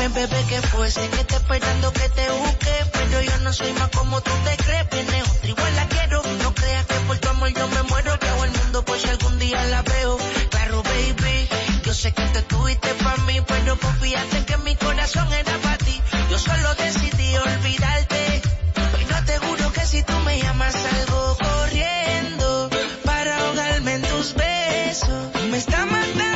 Dime, bebé, que fue. Sé que te esperando que te busque. Pues Pero yo no soy más como tú te crees. Viene otra igual la quiero. No creas que por tu amor yo me muero. Viajo el mundo por si algún día la veo. Claro, baby. Yo sé que te tuviste para mí. Pues Pero confiaste que mi corazón era para ti. Yo solo decidí olvidarte. Y no te juro que si tú me llamas salgo corriendo. Para ahogarme en tus besos. Me está matando.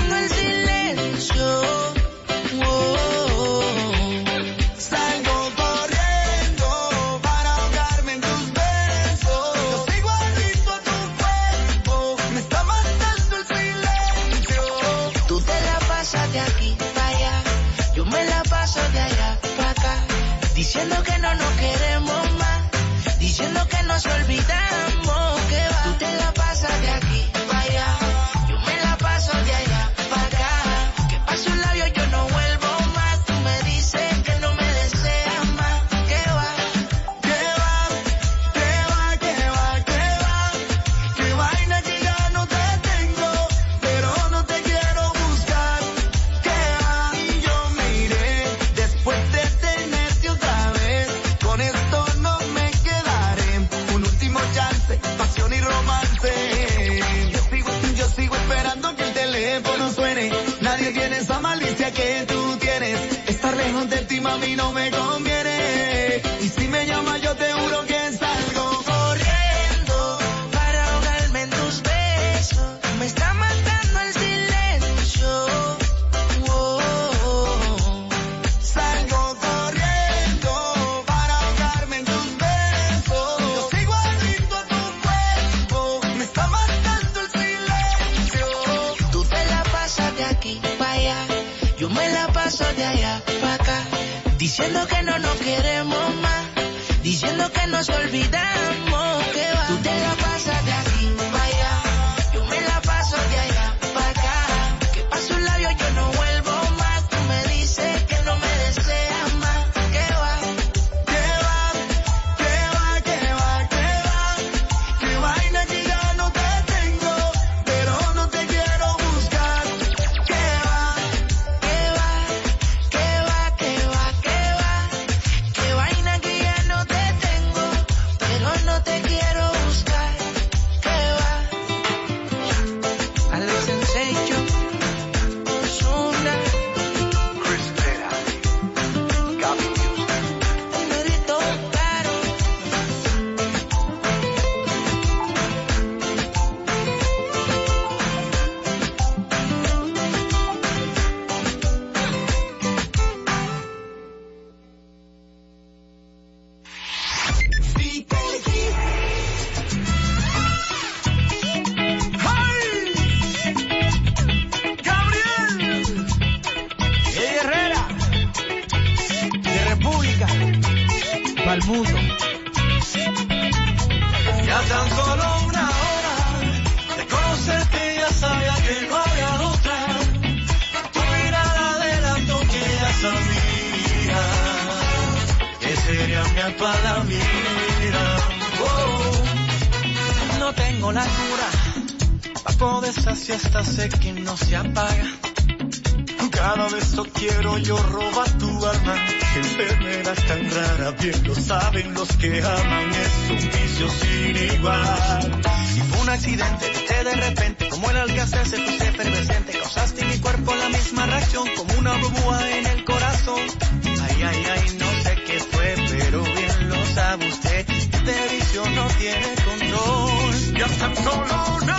tiene control. Y hasta solo una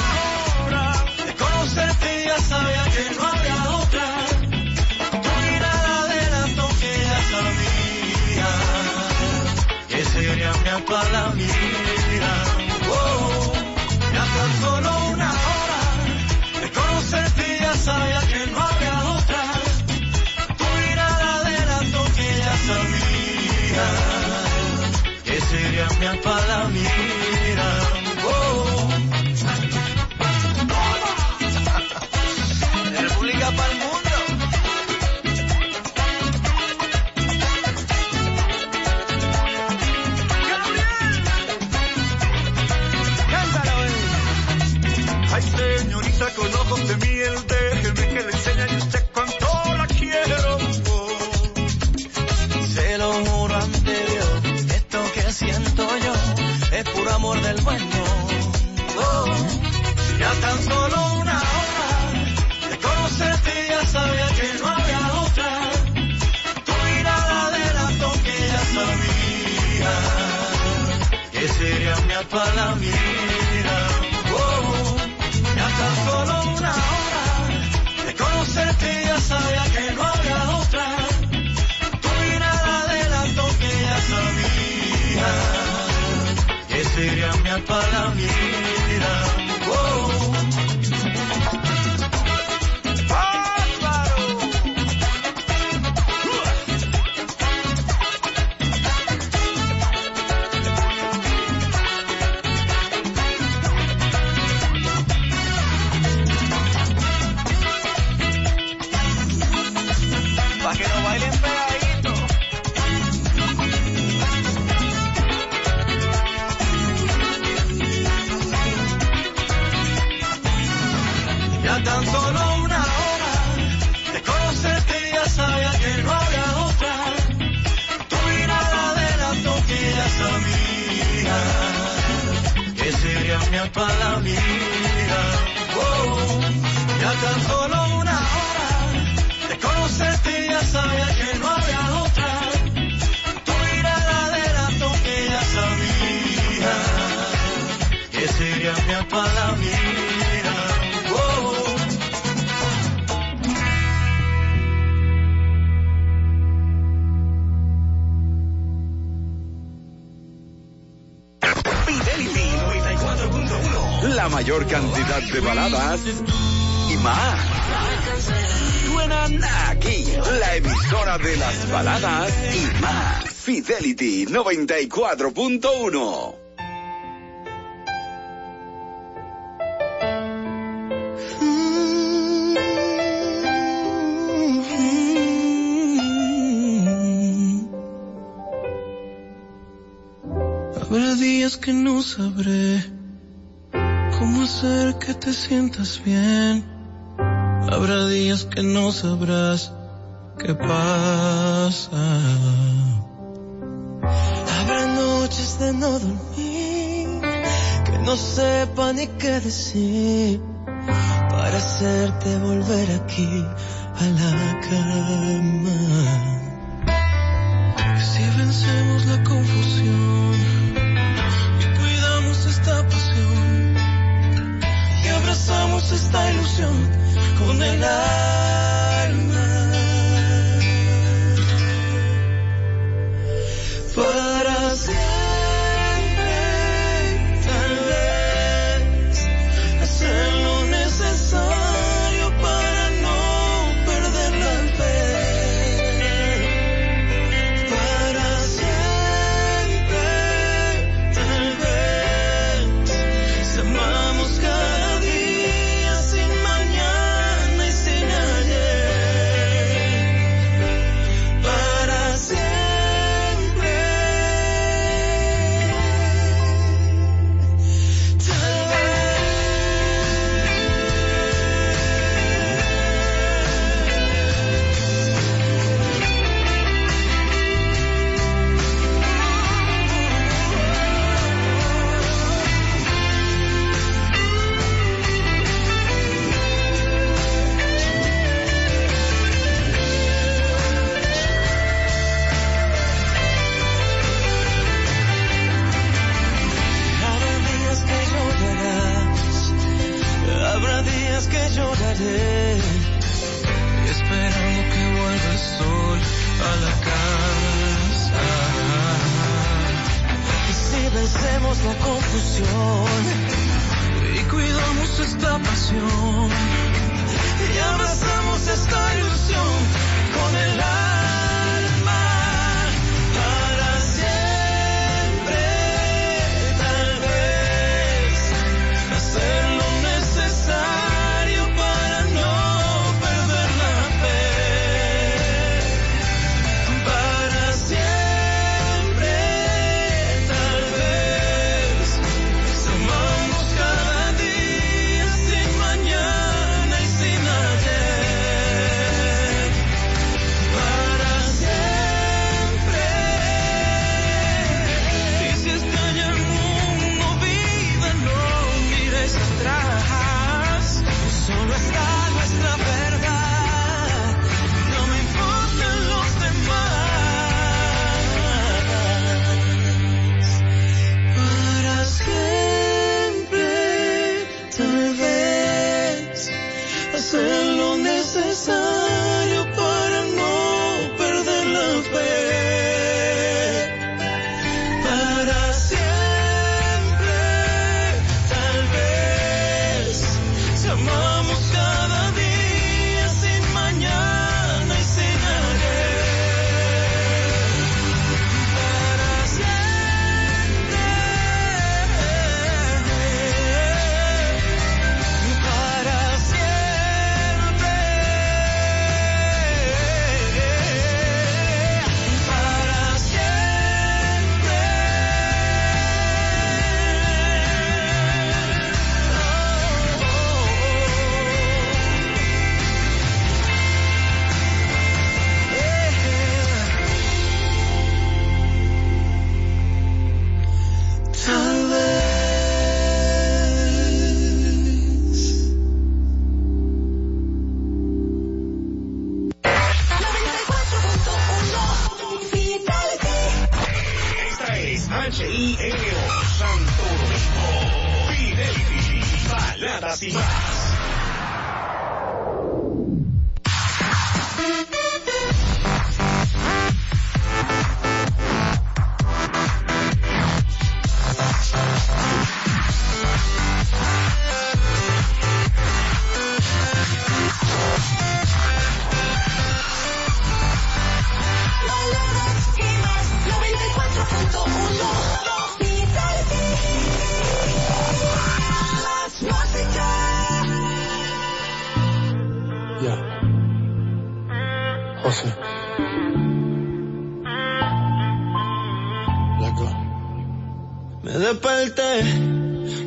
hora de conocerte ya sabía que no había haces y más. Suenan aquí, la emisora de las baladas y más. Fidelity 94.1. king.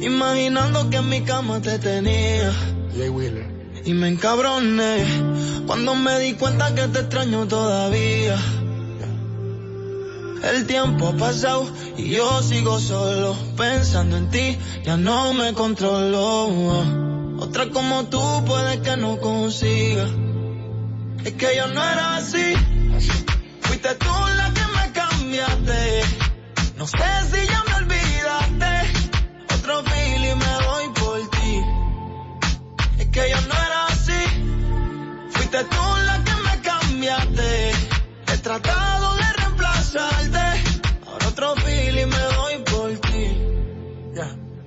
Imaginando que en mi cama te tenía. Y me encabroné cuando me di cuenta que te extraño todavía. El tiempo ha pasado y yo sigo solo pensando en ti, ya no me controlo. Otra como tú puede que no consiga. Es que yo no era así. Fuiste tú la que me cambiaste. No sé si ya me y me voy por ti. Es que yo no era así. Fuiste tú la que me cambiaste. He tratado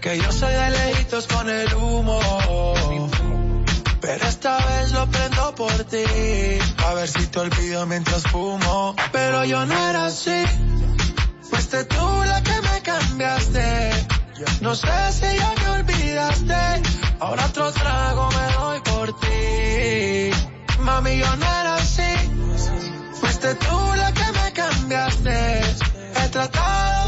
que yo soy de lejitos con el humo. Pero esta vez lo prendo por ti, a ver si te olvido mientras fumo. Pero yo no era así, fuiste tú la que me cambiaste. No sé si ya me olvidaste, ahora otro trago me doy por ti. Mami, yo no era así, fuiste tú la que me cambiaste. He tratado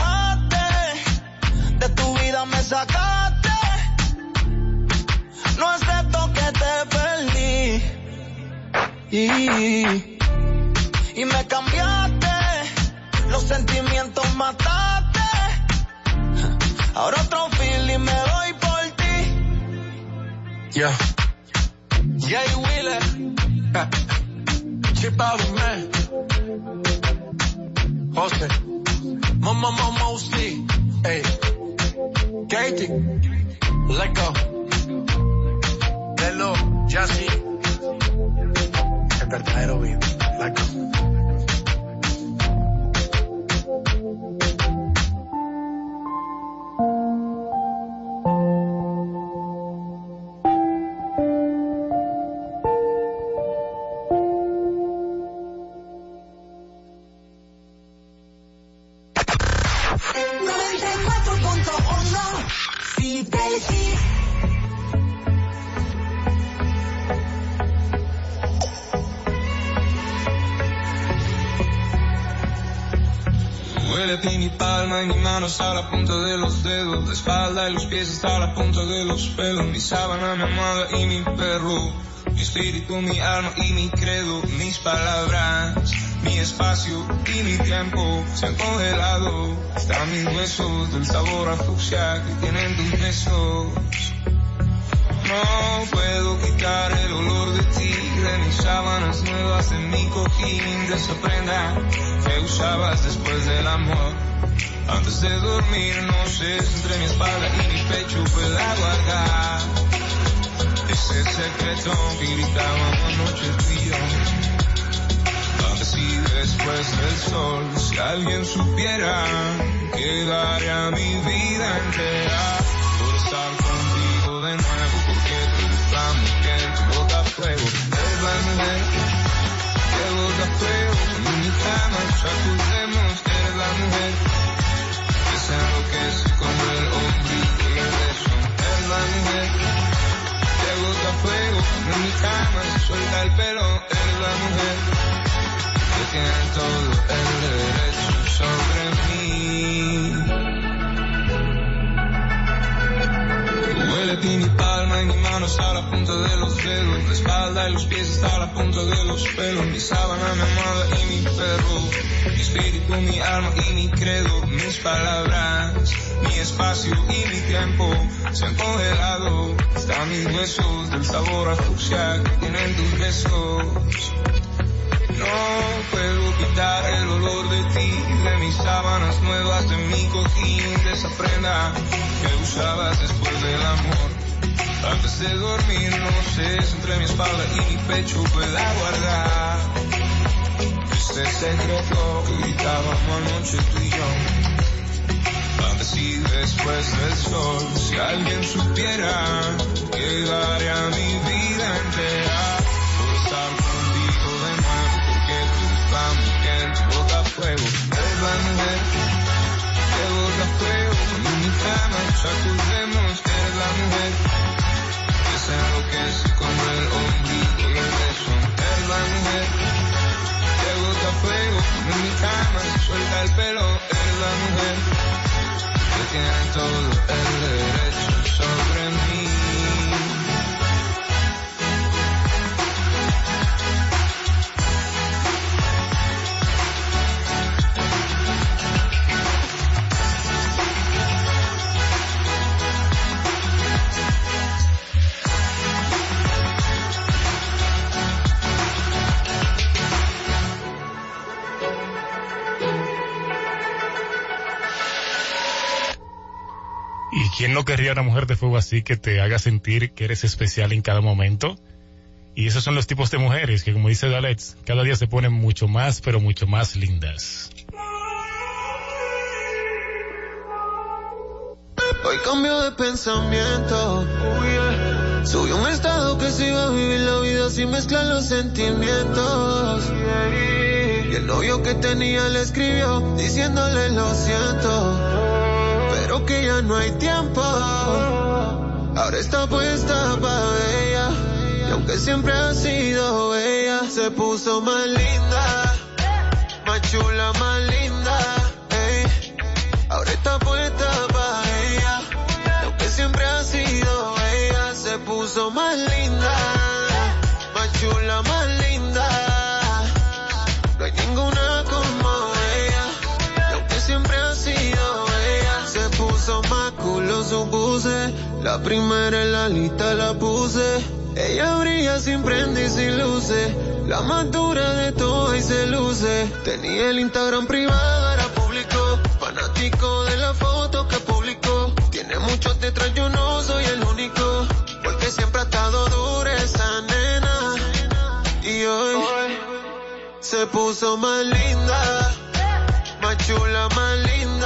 Y, y me cambiaste. Los sentimientos mataste Ahora otro feeling me doy por ti. Yeah. Jay Wheeler. Chip out of man. Jose. Mama Mama. Hey. Katie. Let go. Hello. carta de heroína. La cosa. Jazzy. El verdadero vivo. Let go. manos a la punta de los dedos, la espalda y los pies hasta la punta de los pelos, mi sábana, mi amada y mi perro, mi espíritu, mi alma y mi credo, mis palabras, mi espacio y mi tiempo se han congelado, están mis huesos del sabor a fucsia que tienen tus besos. No puedo quitar el olor en mi cojín, de esa prenda que usabas después del amor. Antes de dormir, no sé si entre mi espalda y mi pecho pueda guardar ese secreto que gritaba anoche el frío. A si después del sol, si alguien supiera que daría mi vida entera sacudemos, eres la mujer. Que se enloquece con el ombligo y el beso, eres la mujer. Que bota fuego, en mi cama suelta el pelo, eres la mujer. Que tiene todo el derecho sobre Huele mano la punta de los dedos. La espalda y los pies está la punta de los pelos. Mi sábana, mi amada y mi perro. Mi espíritu, mi alma y mi credo. Mis palabras, mi espacio y mi tiempo se han congelado. Están mis huesos del sabor a que tienen tus besos. No puedo quitar el olor de ti, de mis sábanas nuevas, de mi cojín, de esa prenda que usabas después del amor. Antes de dormir, no sé si entre mi espalda y mi pecho pueda guardar. Este secreto que gritábamos anoche tú y yo. Antes y después del sol, si alguien supiera que daría mi vida entera. Por estar fuego, es la mujer que bota fuego, en mi cama sacudemos, eres la mujer cama suelta el pelo, es la mujer. Que tiene todo el derecho ¿Quién no querría una mujer de fuego así que te haga sentir que eres especial en cada momento? Y esos son los tipos de mujeres que, como dice Dalets, cada día se ponen mucho más, pero mucho más lindas. Hoy cambio de pensamiento. Subí un estado que se iba a vivir la vida sin mezclar los sentimientos. Y el novio que tenía le escribió diciéndole lo siento pero que ya no hay tiempo. Ahora está puesta para ella, y aunque siempre ha sido ella, se puso más linda, más chula, más linda. Ahora está puesta para ella, y aunque siempre ha sido ella, se puso más linda, más chula, más linda. La primera en la lista la puse. Ella brilla sin prende y sin luces. La más dura de todo y se luce. Tenía el Instagram privado, era público. Fanático de la foto que publicó. Tiene muchos detrás, yo no soy el único. Porque siempre ha estado dura esa nena. Y hoy se puso más linda. Más chula, más linda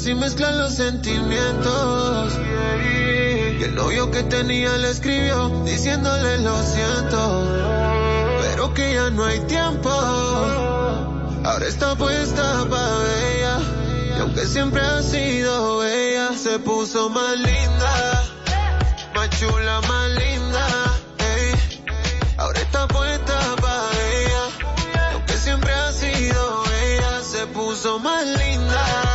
vida sin mezclar los sentimientos. Y el novio que tenía le escribió diciéndole lo siento pero que ya no hay tiempo. Ahora está puesta para ella, y aunque siempre ha sido ella, se puso más linda, más chula, más linda. Ahora está puesta para ella, y aunque siempre ha sido ella, se puso más linda,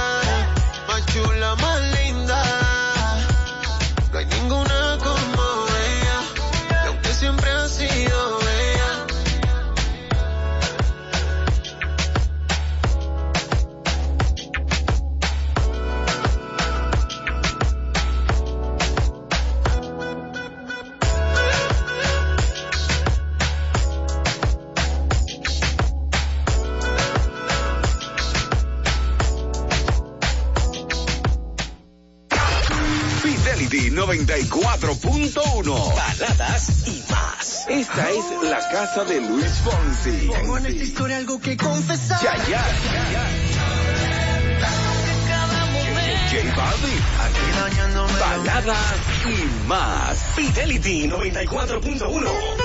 la casa de Luis Fonsi. Tengo en esta historia algo que confesar. Chayak. J Balvin. Baladas y más. Fidelity 94.1.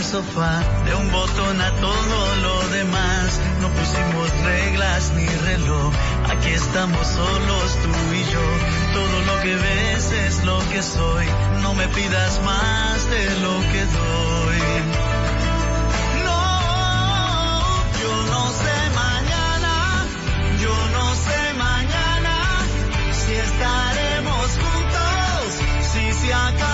de un botón a todo lo demás. No pusimos reglas ni reloj, aquí estamos solos tú y yo. Todo lo que ves es lo que soy, no me pidas más de lo que doy. No, yo no sé mañana, yo no sé mañana si estaremos juntos, si se acaba.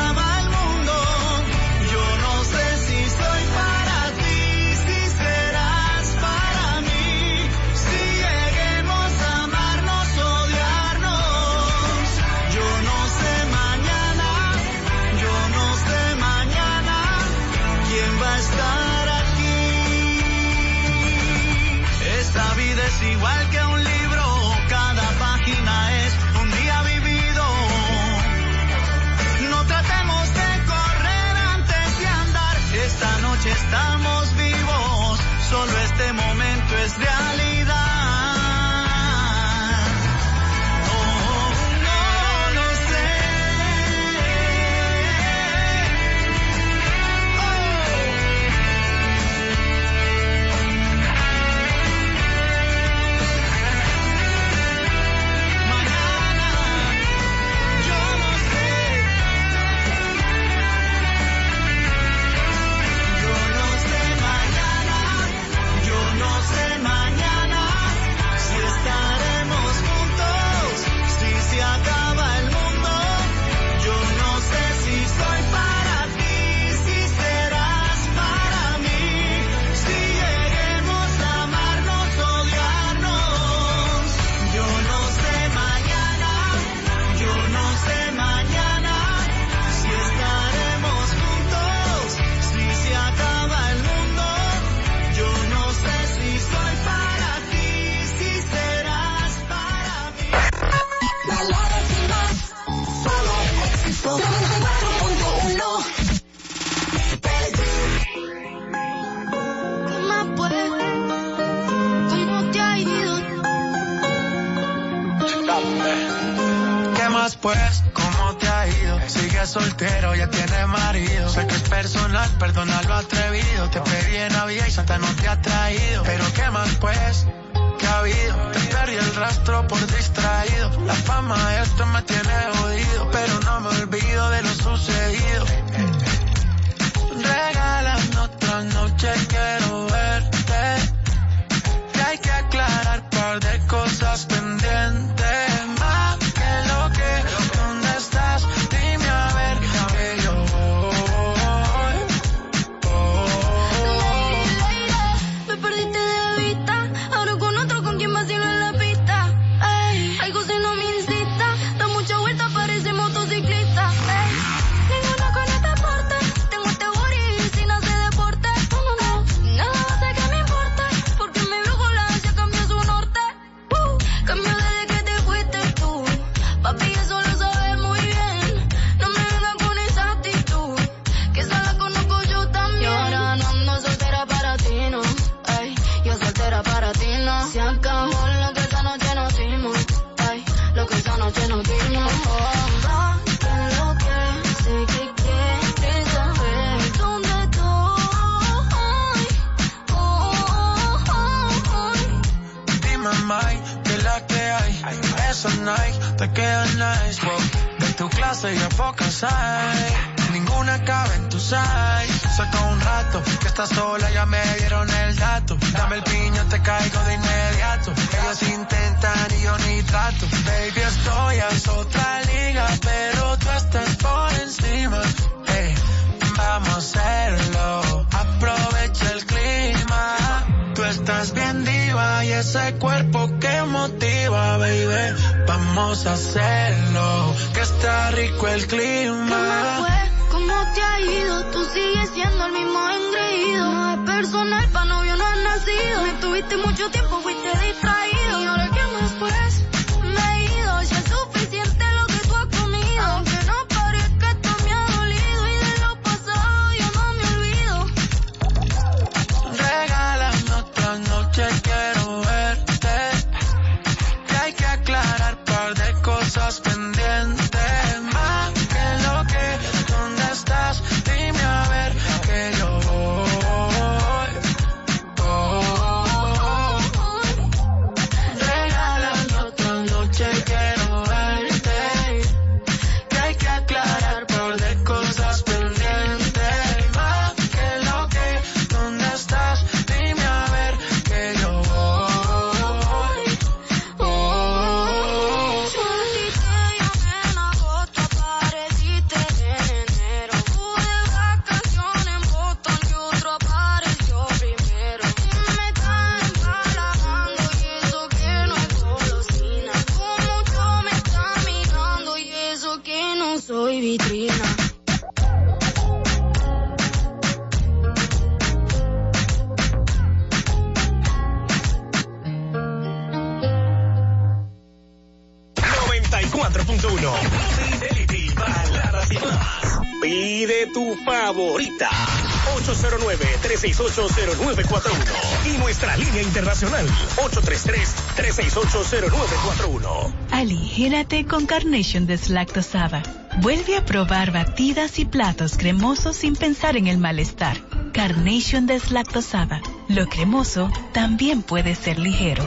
Aligérate con Carnation deslactosada. Vuelve a probar batidas y platos cremosos sin pensar en el malestar. Carnation deslactosada. Lo cremoso también puede ser ligero.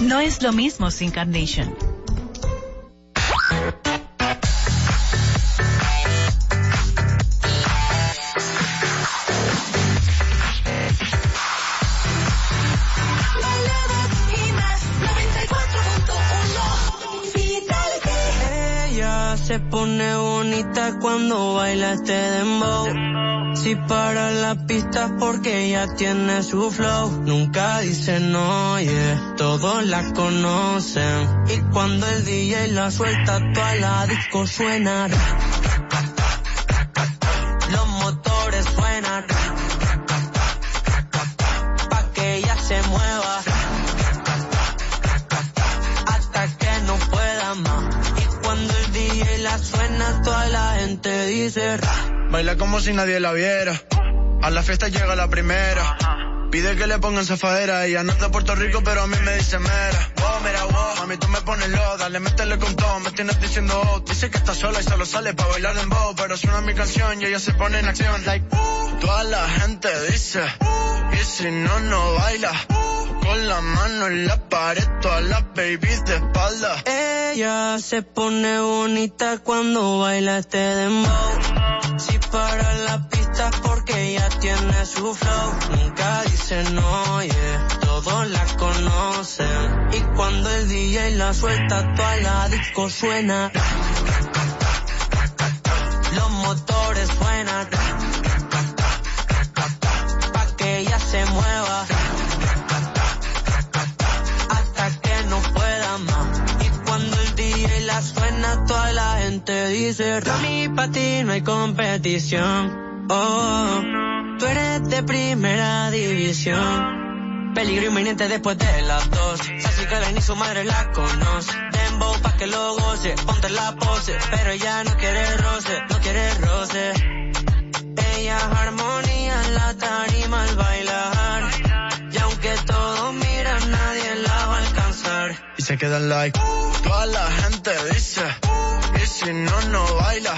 No es lo mismo sin Carnation. Cuando baila este dembow. Si para la pista porque ella tiene su flow. Nunca dice no, yeah. Todos la conocen. Y cuando el DJ la suelta, toda la disco suena. Baila como si nadie la viera. A la fiesta llega la primera. Pide que le pongan zafadera. Ella no de Puerto Rico, pero a mí me dice mera. Oh, mira, wow. Mami, tú me pones low. Dale, métele con todo. Me tienes diciendo oh. Dice que está sola y solo sale para bailar en bow. Pero suena mi canción y ella se pone en acción. Like, toda la gente dice. Y si no, no baila. Con la mano en la pared, todas las babies de espalda. Ella se pone bonita cuando baila este dembow. Si para la pista porque ella tiene su flow. Nunca dice no, yeah. Todos la conocen. Y cuando el DJ la suelta, toda la disco suena. Los motores suenan. Pa' que ella se mueva. Suena, toda la gente dice, Rami, pa' ti no hay competición. Oh, tú eres de primera división. Peligro inminente después de las dos. Sassy Karen ni su madre la conoce. Dembow pa' que lo goce, ponte la pose. Pero ella no quiere roce, no quiere roce. Ella armonía en la tarima al bailar. Toda la gente dice, y si no, no baila.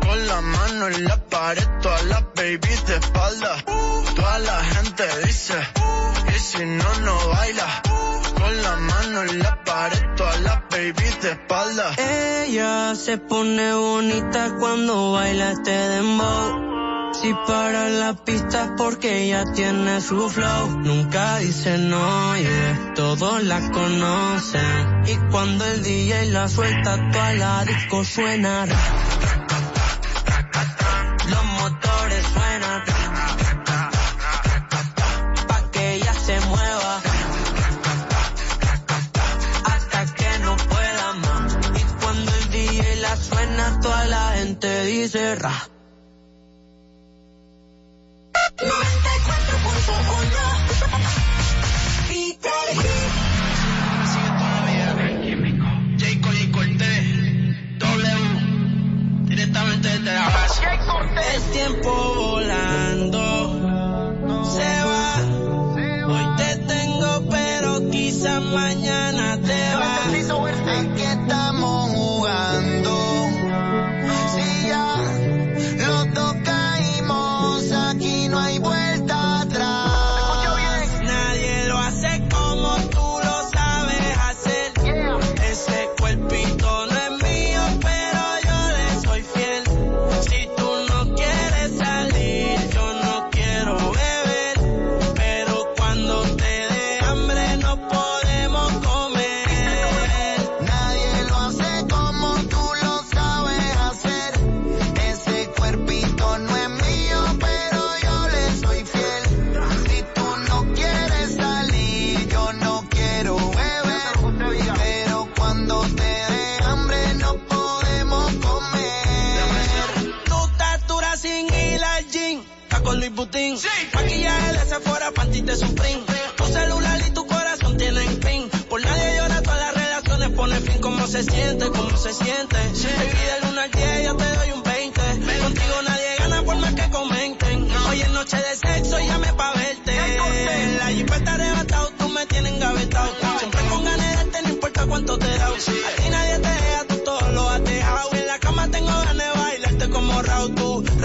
Con la mano en la pared, todas las babies de espalda. Toda la gente dice, y si no, no baila. con la mano en la pared, todas las babies de espalda. Ella se pone bonita cuando baila este dembow. Si para la pista es porque ella tiene su flow. Nunca dice no, yeah. Todos la conocen. Y cuando el DJ la suelta, toda la disco suena. ra, ra, ra, ra, ra, ra. Los motores suenan. Pa' que ella se mueva. Hasta que no pueda más. Y cuando el DJ la suena, toda la gente dice ra. 94.1 Jayco y Cortés. El tiempo volando está Luis Butín. Maquillaje de Sephora, panty de Supreme. Tu celular y tu corazón tienen pin. Por nadie llora, todas las relaciones pone fin. ¿Cómo se siente? ¿Cómo se siente? Baby, del 1 al 10 yo te doy un 20. Contigo nadie gana por más que comenten. Hoy es noche de sexo, llame pa' verte. La jipeta arrebatado, tú me tienes engavetado. Siempre con ganas de no importa cuánto te da. A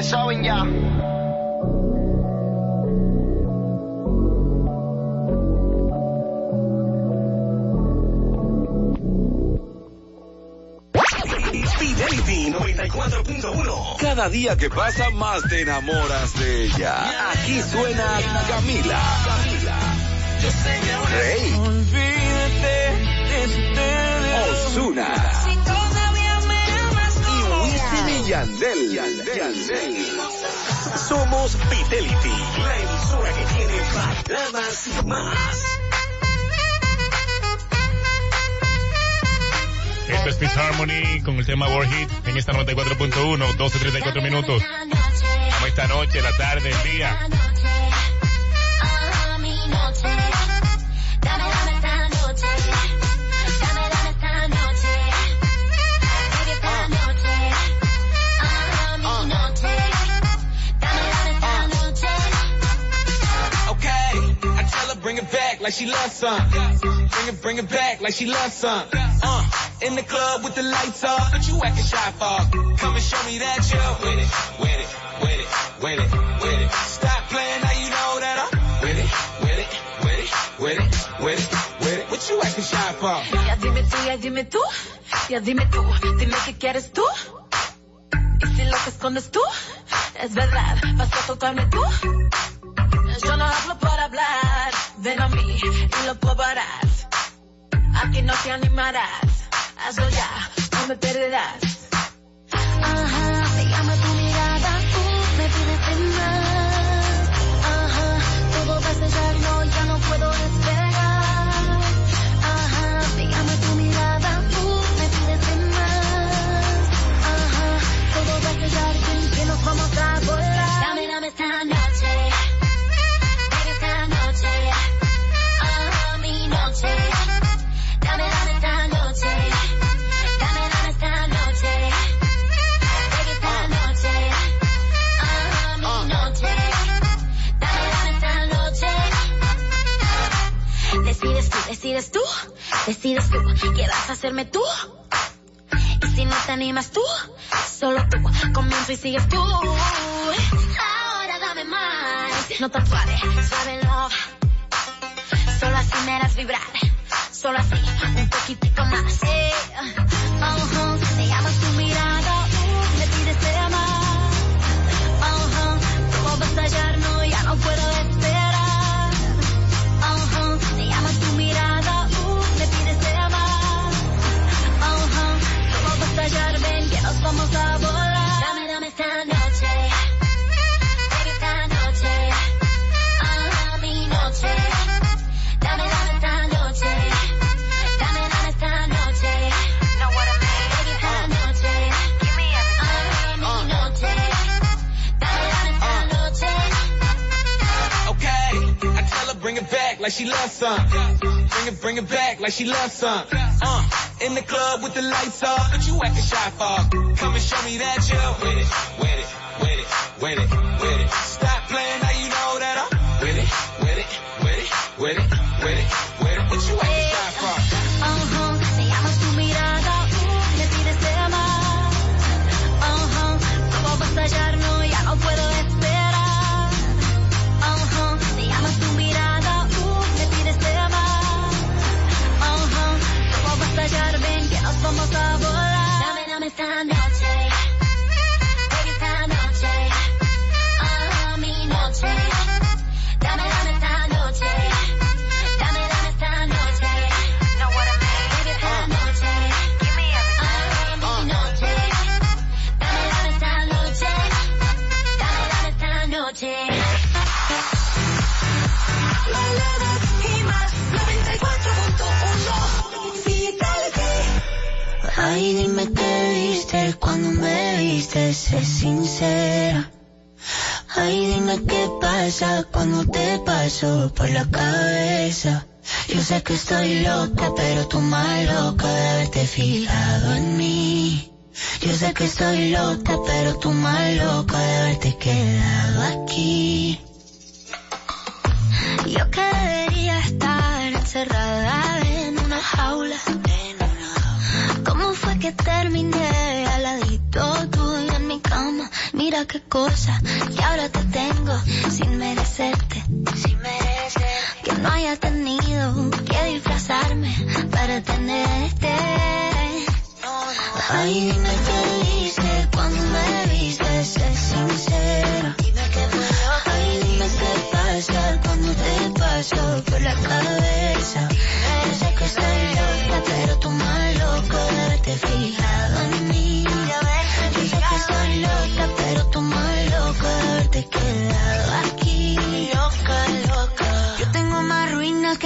ustedes saben ya. Fidelity 94.1. Cada día que pasa más te enamoras de ella. Aquí suena Camila. Rey. Osuna. Y Wisin y Yandel. Yandel. Somos Fidelity, la emisora que tiene baladas y más. Esto es Peace Harmony con el tema War Hit en esta 94.1, 12.34 minutos. Como esta noche, la tarde, el día. Like she loves some. Bring it, bring it back like she loves some. Uh, in the club with the lights off, but you acting shy for. Come and show me that you're with it, with it, with it, with it, with it. Stop playing now you know that I'm with it, with it, with it, with it, with it, with it. What you acting shy for? Ya dime tú, ya dime tú, ya dime tú, dime qué quieres tú. Y si lo que escondes tú es verdad, vas a tocarme tú. Yo no hablo por hablar, ven a mí y lo probarás. Aquí no te animarás, hazlo ya, no me perderás. Ajá, me llama tu mirada, uh, me pides de más. Ajá, todo va a no, ya no puedo esperar. Decides tú, decides tú. ¿Qué vas a hacerme tú? Y si no te animas tú, solo tú. Comienzo y sigues tú. Ahora dame más. No tan suave, suave love. Solo así me harás vibrar. Solo así, un poquitico más. Eh. Ajá, me llamas tu mirada, uh, me pides de amar. Ajá, todo va a estallar, no, ya no puedo nos vamos a volar. Dame, dame esta noche. Baby, esta noche. Ajá, mi noche. Dame, dame esta noche. Dame, dame esta noche. Know what I mean? Baby, esta noche. Give me everything. Ah, mi noche. Dame, dame esta noche. Okay, I tell her bring it back like she loves some. Bring it, bring it back like she loves some. Uh, in the club with the lights off, but you acting shy for. Come and show me that you're with it, with it, with it, with it, with it. Cuando te paso por la cabeza. Yo sé que estoy loca, pero tú más loca de haberte fijado en mí. Yo sé que estoy loca, pero tú más loca de haberte quedado aquí. Yo que debería estar encerrada en una jaula. ¿Cómo fue que terminé al ladito Mira qué cosa, y ahora te tengo sin merecerte. Sin merecer. Que no haya tenido que disfrazarme para tenerte. Ay, dime qué viste cuando me viste, sé sincera. Dime qué Ay, dime qué pasa cuando te paso por la cabeza. Yo sé que estoy loca, pero tú más loco de haberte fijado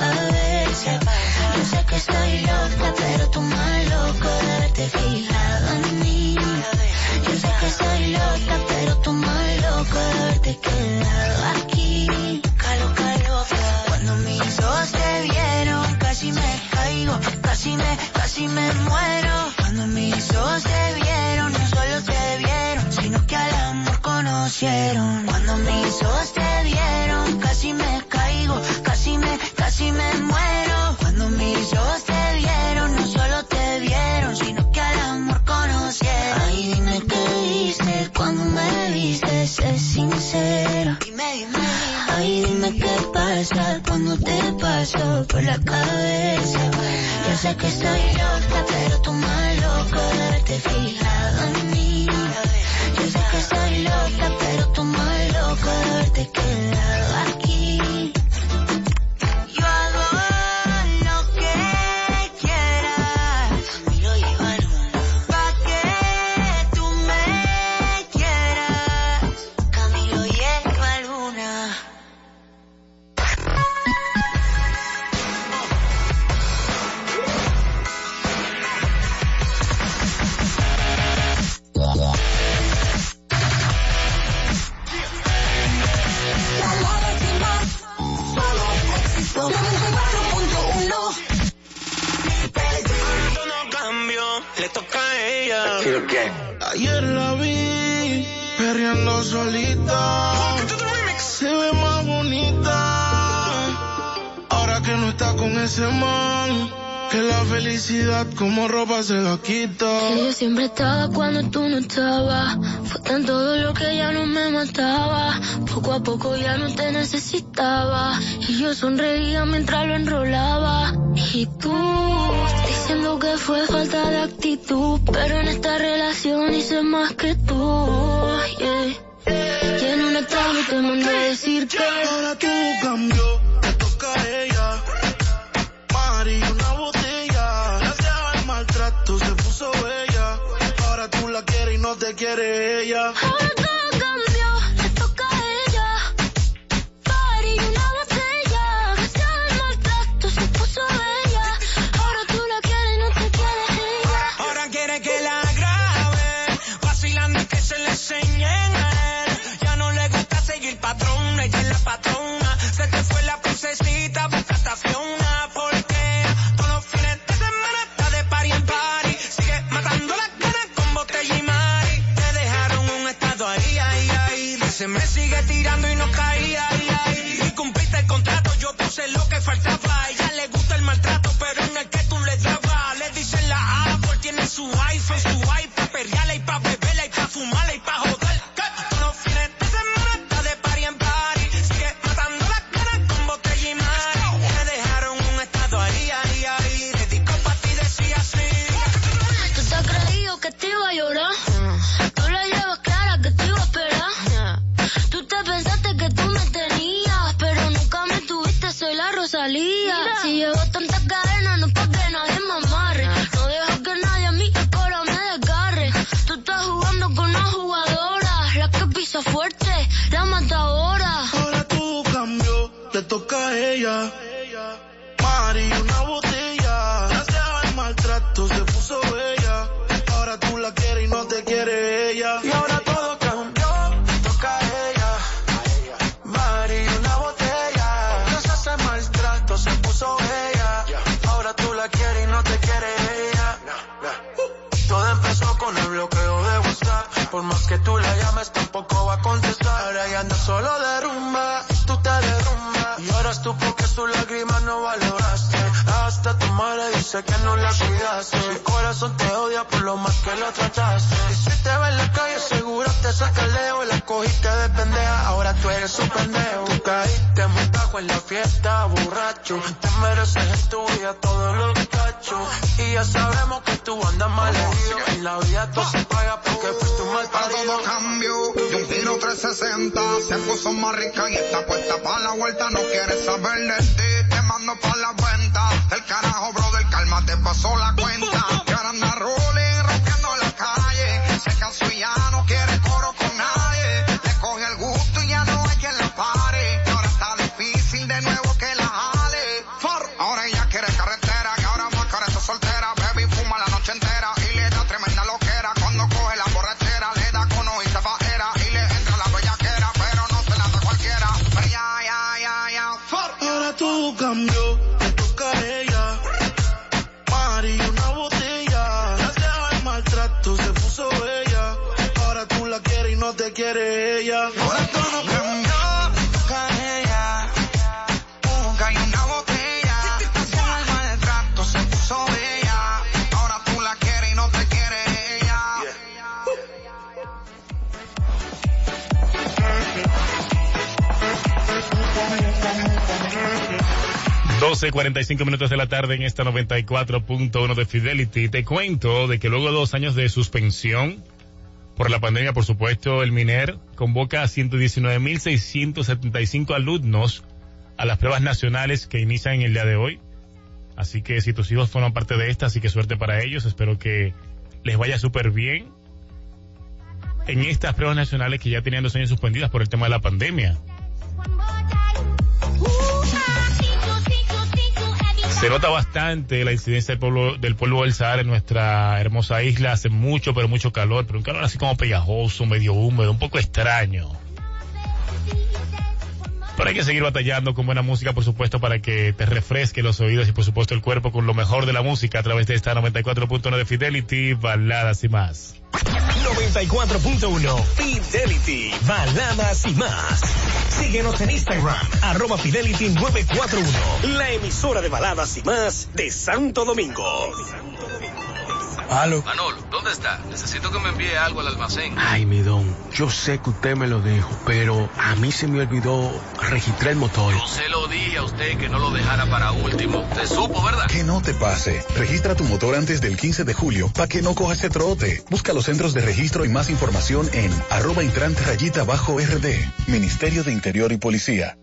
por la cabeza. Yo sé que estoy loca, pero tú más loco de haberte fijado en mí. Yo sé que estoy loca, pero tú más loco de haberte quedado aquí. Loca, loca. Cuando mis ojos te vieron, casi me caigo, casi me, casi me muero. Cuando mis ojos te vieron, no solo te vieron, sino que al amor conocieron. Cuando mis ojos te vieron, casi me caigo, casi me, muero. Cuando mis ojos te vieron, no solo te vieron, sino que al amor conocieron. Ay, dime qué viste cuando me viste, sé sincera. Dime, dime. Ay, dime qué pasa cuando te paso por la cabeza. Yo sé que estoy loca, pero tú más loco de haberte fijado en mí. Yo sé que estoy loca, pero tú más loco de haberte estaba cuando tú no estabas. Fue tan todo lo que ya no me mataba. Poco a poco ya no te necesitaba. Y yo sonreía mientras lo enrolaba. Y tú, diciendo que fue falta de actitud. Pero en esta relación hice más que tú. Yeah. Y en un extraño te mandé decir que. Ahora tú cambió, te quiere ella. Ella. Ahora todo cambió, te toca a ella. Nunca hay una botella, con el maltrato se puso bella, ahora tú la quieres y no te quiere ella. 12.45 minutos de la tarde en esta 94.1 de Fidelity. Te cuento de que luego de dos años de suspensión por la pandemia, por supuesto, el MINER convoca a 119.675 alumnos a las pruebas nacionales que inician en el día de hoy. Así que si tus hijos forman parte de esta, así que suerte para ellos. Espero que les vaya súper bien en estas pruebas nacionales que ya tenían dos años suspendidas por el tema de la pandemia. Se nota bastante la incidencia del pueblo, del polvo del Sahara en nuestra hermosa isla. Hace mucho, pero mucho calor, pero un calor así como pegajoso, medio húmedo, un poco extraño. Pero hay que seguir batallando con buena música, por supuesto, para que te refresque los oídos y, por supuesto, el cuerpo con lo mejor de la música a través de esta 94.1 de Fidelity, baladas y más. 94.1 Fidelity, baladas y más. Síguenos en Instagram, arroba Fidelity 941, la emisora de baladas y más de Santo Domingo. Aló. Manolo, ¿dónde está? Necesito que me envíe algo al almacén. Ay, mi don, yo sé que usted me lo dijo, pero a mí se me olvidó registrar el motor. Yo se lo dije a usted que no lo dejara para último. Usted supo, ¿verdad? Que no te pase. Registra tu motor antes del 15 de julio para que no coja ese trote. Busca los centros de registro y más información en arroba intrante rayita bajo RD. Ministerio de Interior y Policía.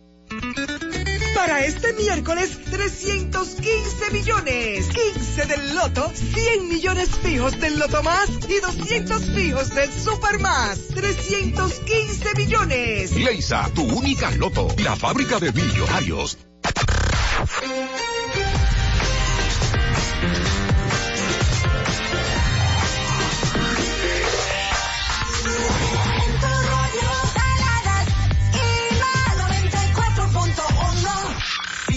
Para este miércoles, 315 millones. 15 del loto, 100 millones fijos del loto más y 200 fijos del super más. 315 millones. Leisa, tu única loto, la fábrica de millonarios.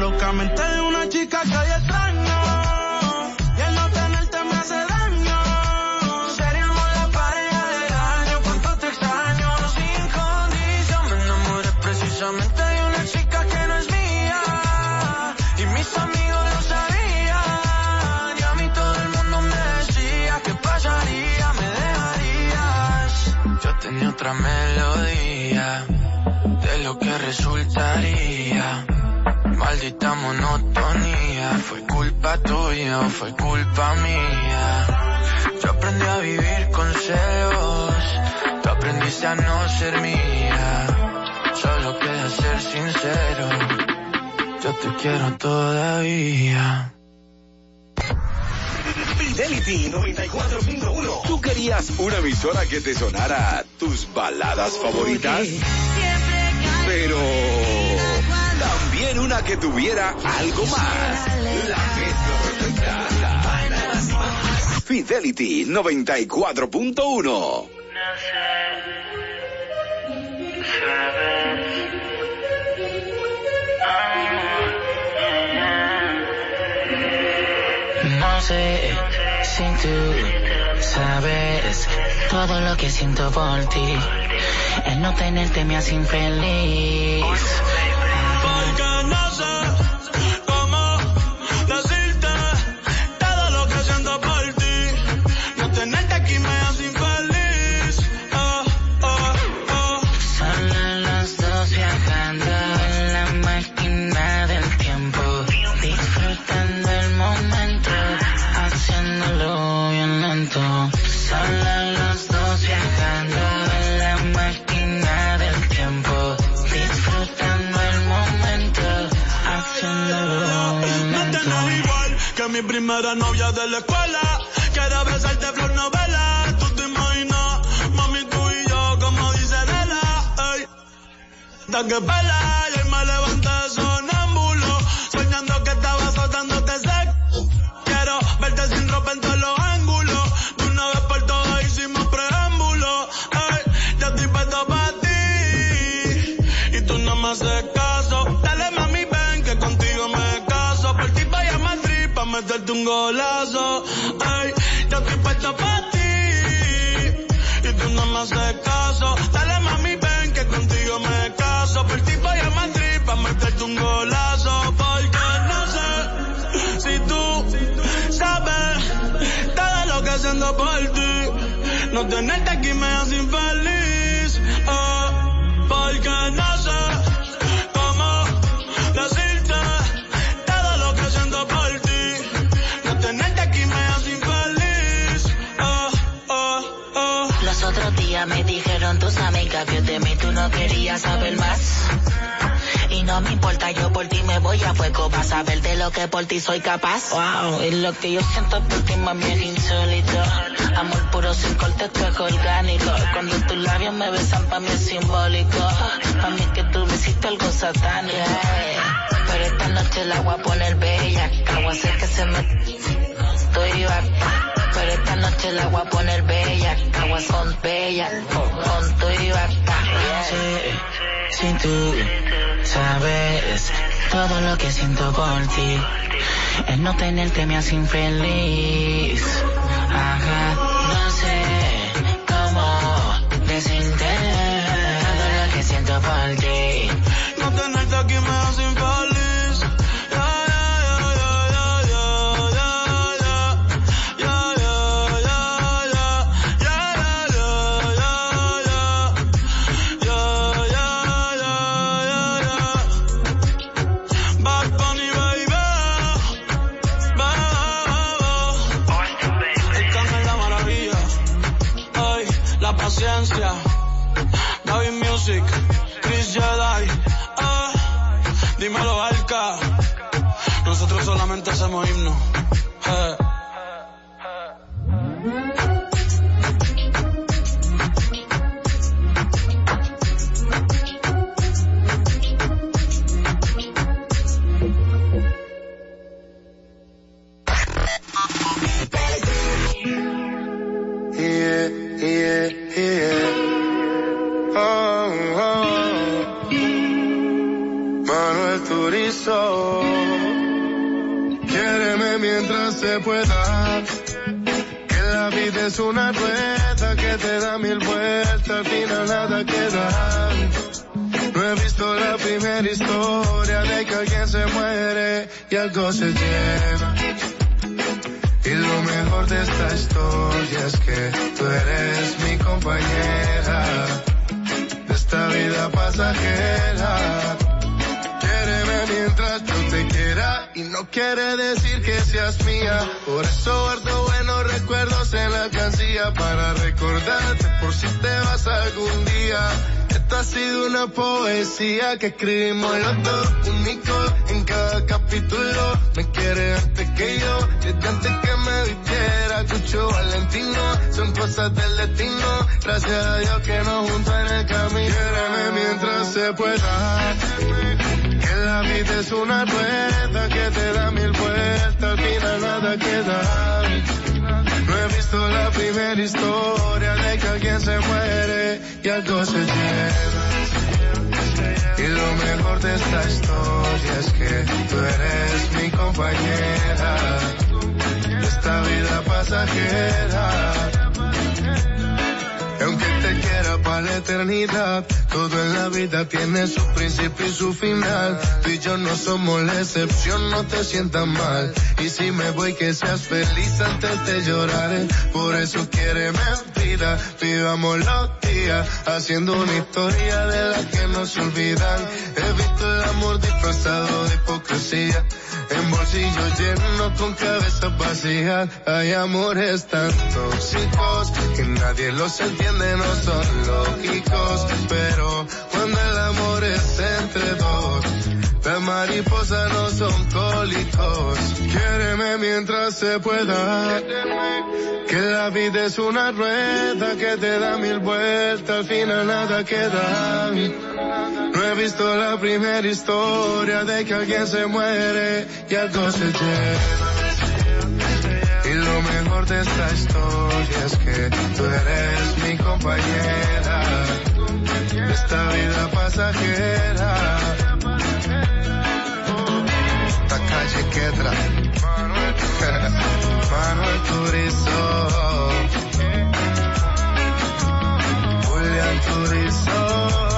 locamente monotonía, fue culpa tuya o fue culpa mía. Yo aprendí a vivir con celos, tú aprendiste a no ser mía. Solo queda ser sincero, yo te quiero todavía. Fidelity 94.1. ¿Tú querías una emisora que te sonara tus baladas favoritas? Pero una que tuviera algo más. La. Fidelity 94.1. No sé si tú sabes todo lo que siento por ti. El no tenerte me hace infeliz. Primera novia de la escuela. Quiere besarte flor novela. Tú te imaginas, mami, tú y yo, como dice Nela. Ey. Hasta que pela un golazo. Ay, ya estoy puesto para ti. Y tú no me haces caso. Dale mami, ven que contigo me caso. Por ti voy a Madrid pa' meterte un golazo. Porque no sé si tú sabes todo lo que haciendo por ti. No tenerte aquí me hace infeliz. Saber más. Y no me importa, yo por ti me voy a fuego para saber de lo que por ti soy capaz. Wow, y lo que yo siento por ti, mami, es insólito. Amor puro sin corte, esto es orgánico. Cuando tus labios me besan, pa' mí es simbólico. Pa' mí que tú me algo satánico. Pero esta noche la voy a poner bella. A hacer que se me... Estoy harta. Noche la voy a poner bella. Aguas con bella. Con, tu y harta. Sí, si tú sabes todo lo que siento por ti. El no tenerte me hace infeliz. Ajá, no sé cómo decirte todo lo que siento por ti. Historia de que alguien se muere y algo se lleva. Y lo mejor de esta historia es que tú eres mi compañera de esta vida pasajera. Quiéreme mientras yo te quiera y no quiere decir que seas mía. Por eso guardo buenos recuerdos en la cancilla para recordarte por si te vas algún día. Esta ha sido una poesía que escribimos los dos, único en cada capítulo. Me quiere antes que yo, desde antes que me vistiera, Cucho Valentino. Son cosas del destino, gracias a Dios que nos juntó en el camino. Quiéreme mientras se pueda. Que la vida es una rueda que te da mil vueltas, al final nada queda. He visto la primera historia de que alguien se muere y algo se lleva. Y lo mejor de esta historia es que tú eres mi compañera esta vida pasajera. Para la eternidad, todo en la vida tiene su principio y su final. Tú y yo no somos la excepción, no te sientas mal. Y si me voy, que seas feliz antes de llorar. Por eso quiere vida, vivamos los días, haciendo una historia de la que no se olvidan. He visto el amor disfrazado de hipocresía. En bolsillos llenos con cabezas vacías hay amores tan tóxicos que nadie los entiende, no son lógicos. Pero cuando el amor es entre dos, las mariposas no son cólicos. Quiéreme mientras se pueda. Que la vida es una rueda que te da mil vueltas, al final nada queda. No he visto la primera historia de que alguien se muere y algo se lleva. De esta historia es que tú eres mi compañera esta vida pasajera. Esta calle quedra. Manuel Turizo. Julián Turizo.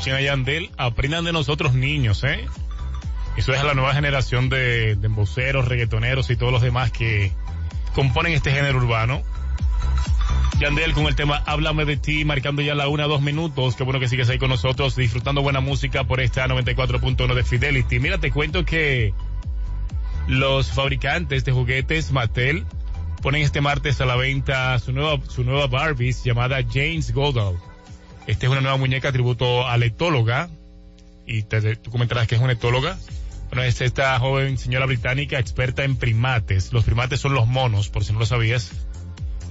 Escuchen a Yandel, aprendan de nosotros niños, ¿eh? Eso es a la nueva generación de, de emboceros, reggaetoneros y todos los demás que componen este género urbano. Yandel con el tema Háblame de ti, marcando ya la una, dos minutos. Qué bueno que sigues ahí con nosotros, disfrutando buena música por esta 94.1 de Fidelity. Mira, te cuento que los fabricantes de juguetes Mattel ponen este martes a la venta su nueva, su nueva Barbie llamada James Goodall. Esta es una nueva muñeca tributo a la etóloga. Y te, tú comentarás que es una etóloga. Bueno, es esta joven señora británica experta en primates. Los primates son los monos, por si no lo sabías.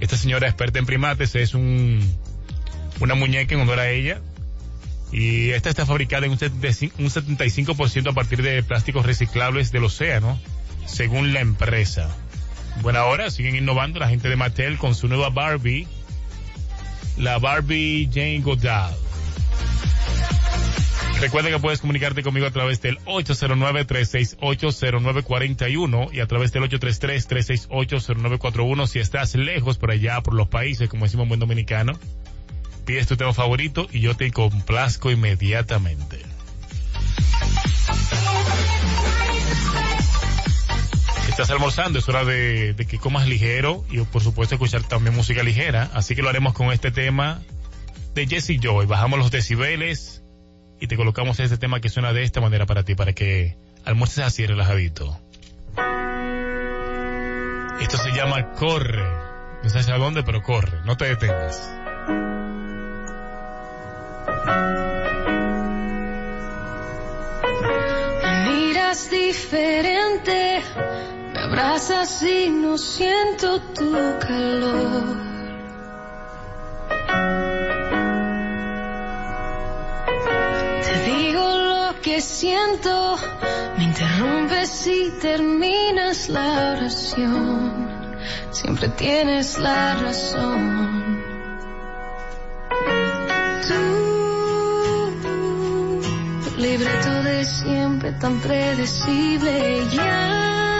Esta señora experta en primates es un, una muñeca en honor a ella. Y esta está fabricada en un 75% un 75% a partir de plásticos reciclables del océano, según la empresa. Bueno, ahora siguen innovando la gente de Mattel con su nueva Barbie, la Barbie Jane Goodall. Recuerda que puedes comunicarte conmigo a través del 809-368-0941 y a través del 833-368-0941 si estás lejos por allá, por los países, como decimos en buen dominicano. Pides tu tema favorito y yo te complazco inmediatamente. Estás almorzando, es hora de, de que comas ligero y por supuesto escuchar también música ligera. Así que lo haremos con este tema de Jesse Joy. Bajamos los decibeles y te colocamos este tema que suena de esta manera para ti, para que almuerces así relajadito. Esto se llama Corre. No sabes a dónde, pero corre. No te detengas. Me miras diferente, abrazas y no siento tu calor. Te digo lo que siento, me interrumpes y terminas la oración. Siempre tienes la razón. Tú, libreto de siempre tan predecible, ya,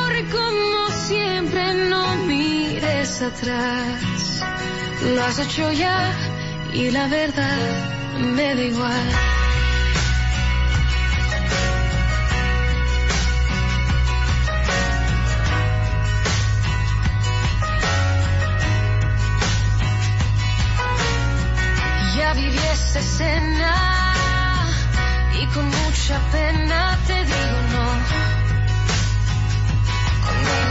atrás. Lo has hecho ya y la verdad me da igual. Ya viví esa escena y con mucha pena te digo no. Conmigo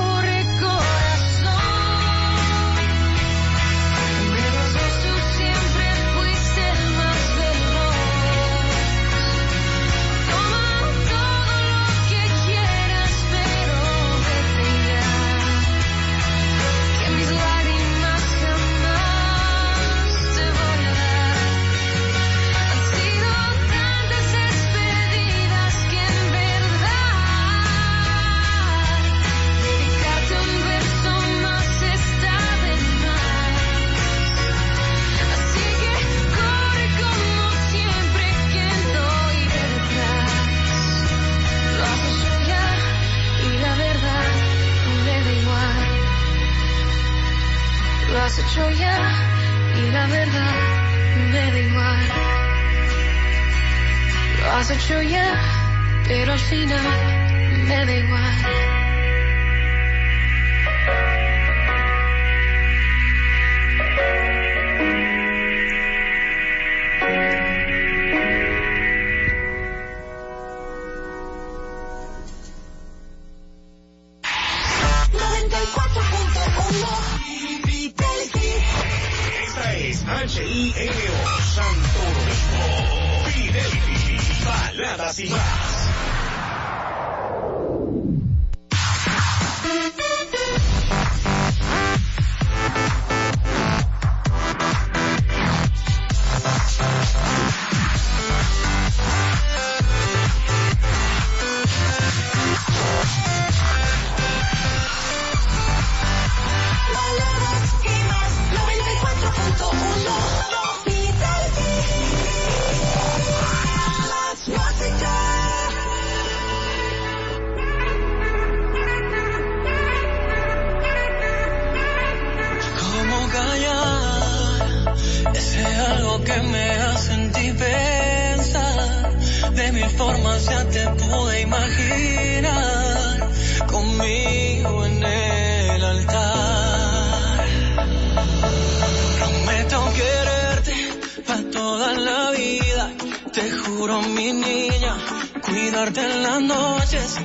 juro, mi niña, cuidarte en las noches.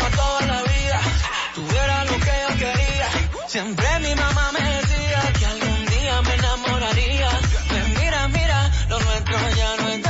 Para toda la vida, tuviera lo que yo quería. Siempre mi mamá me decía que algún día me enamoraría. Pues mira, mira, lo nuestro ya no es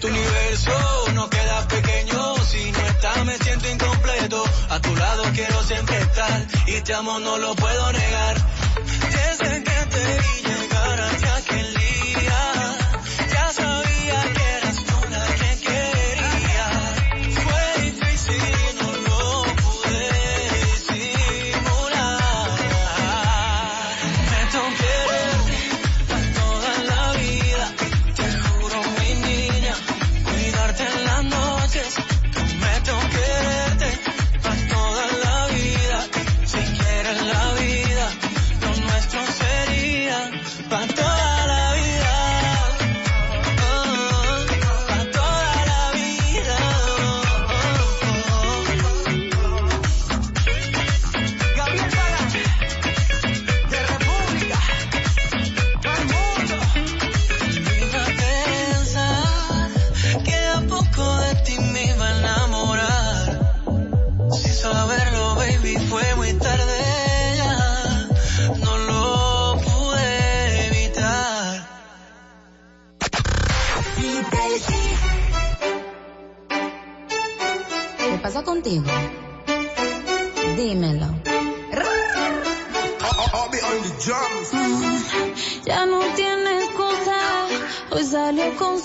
tu universo no queda pequeño. Si no estás, me siento incompleto. A tu lado quiero siempre estar. Y este te amo, no lo puedo negar. Desde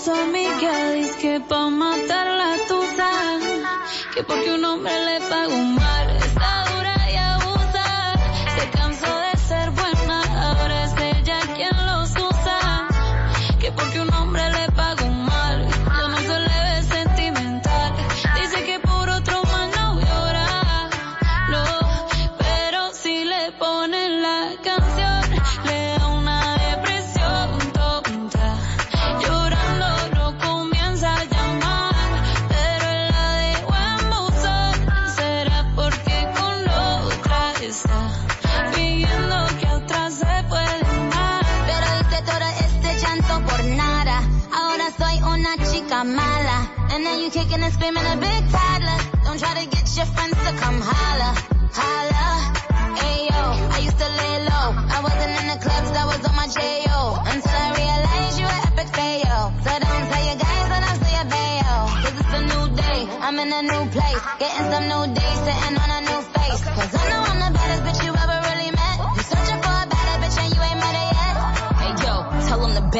su amiga dice que pa' matar la tusa, que porque un hombre le paga un mal. kicking and screaming a big toddler. Don't try to get your friends to come holler, holla. Ayo, I used to lay low. I wasn't in the clubs, I was on my J.O. Until I realized you were epic fail. So don't tell your guys that I'm still your bail. Cause it's a new day, I'm in a new place. Getting some new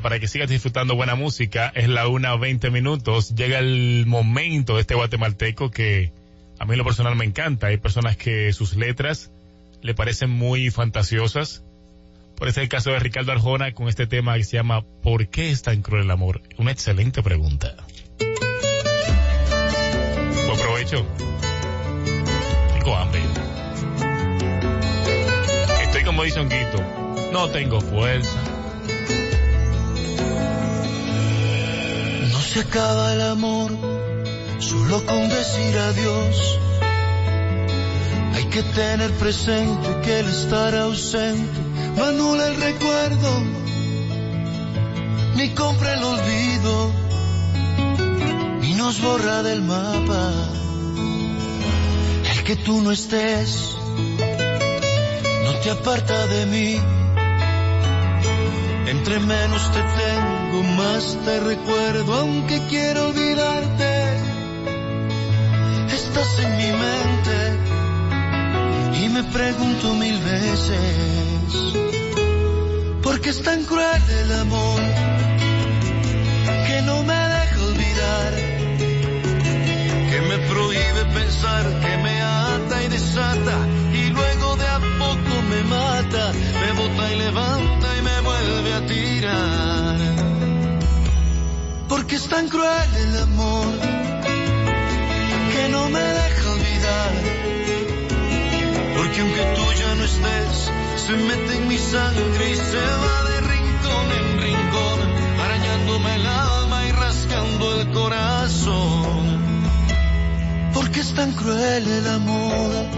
para que sigas disfrutando buena música. Es la una 20 minutos. Llega el momento de este guatemalteco que a mí lo personal me encanta. Hay personas que sus letras le parecen muy fantasiosas. Por este es el caso de Ricardo Arjona con este tema que se llama ¿Por qué es tan cruel el amor? Una excelente pregunta. Buen provecho. Tengo hambre. Estoy como dice Honguito. No tengo fuerza. Se acaba el amor solo con decir adiós. Hay que tener presente que el estar ausente no anula el recuerdo, ni compra el olvido, ni nos borra del mapa. El que tú no estés no te aparta de mí. Entre menos te tengo, más te recuerdo, aunque quiero olvidarte. Estás en mi mente y me pregunto mil veces, ¿por qué es tan cruel el amor que no me deja olvidar? Que me prohíbe pensar, es tan cruel el amor que no me deja olvidar. Porque aunque tú ya no estés, se mete en mi sangre y se va de rincón en rincón, arañándome el alma y rascando el corazón. Porque es tan cruel el amor.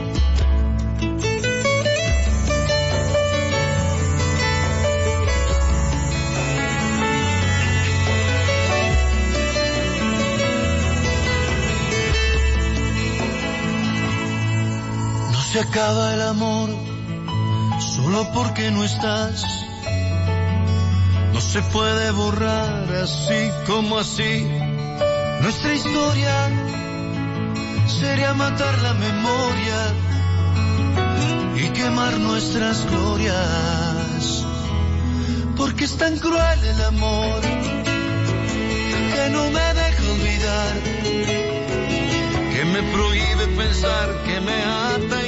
Acaba el amor solo porque no estás. No se puede borrar así como así. Nuestra historia sería matar la memoria y quemar nuestras glorias. Porque es tan cruel el amor que no me deja olvidar, que me prohíbe pensar, que me ata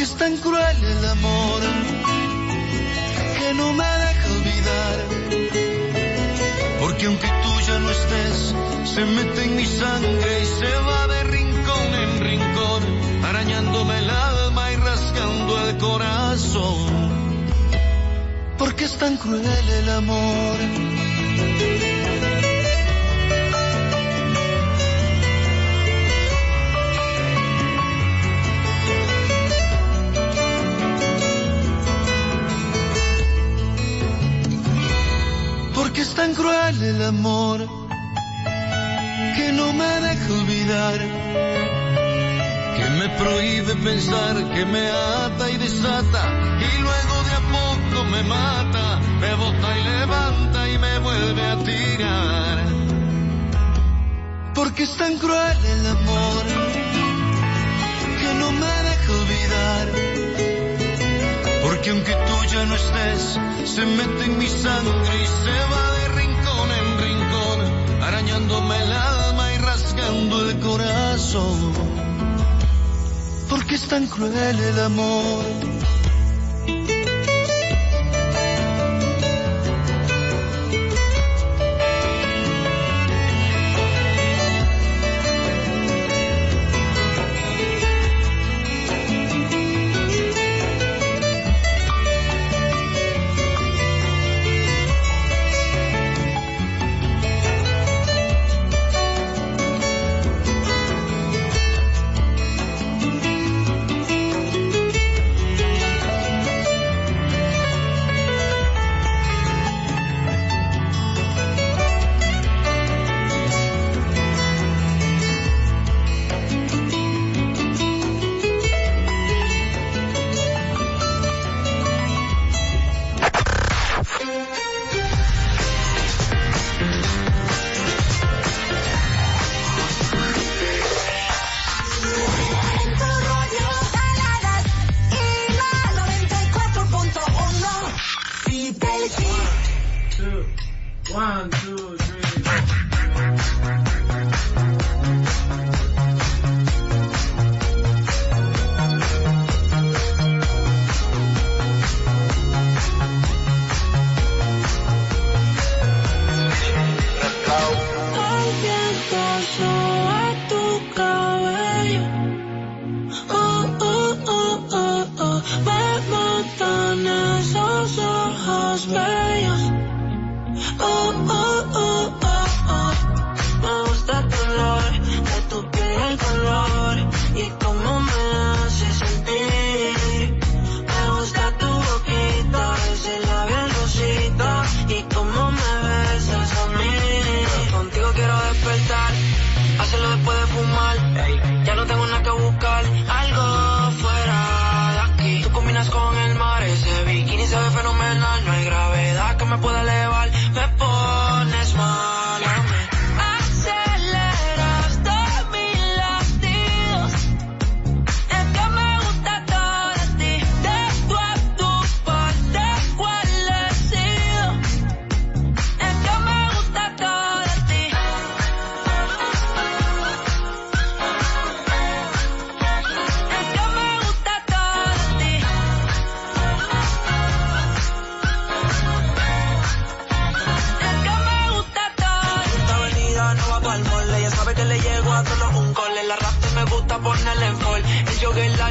Porque es tan cruel el amor que no me deja olvidar. Porque aunque tú ya no estés, se mete en mi sangre y se va de rincón en rincón, arañándome el alma y rasgando el corazón. Porque es tan cruel el amor. Tan cruel el amor que no me deja olvidar, que me prohíbe pensar, que me ata y desata y luego de a poco me mata, me bota y levanta y me vuelve a tirar. Porque es tan cruel el amor que no me deja olvidar. Porque aunque tú ya no estés, se mete en mi sangre y se va de el alma y rasgando el corazón. Porque es tan cruel el amor.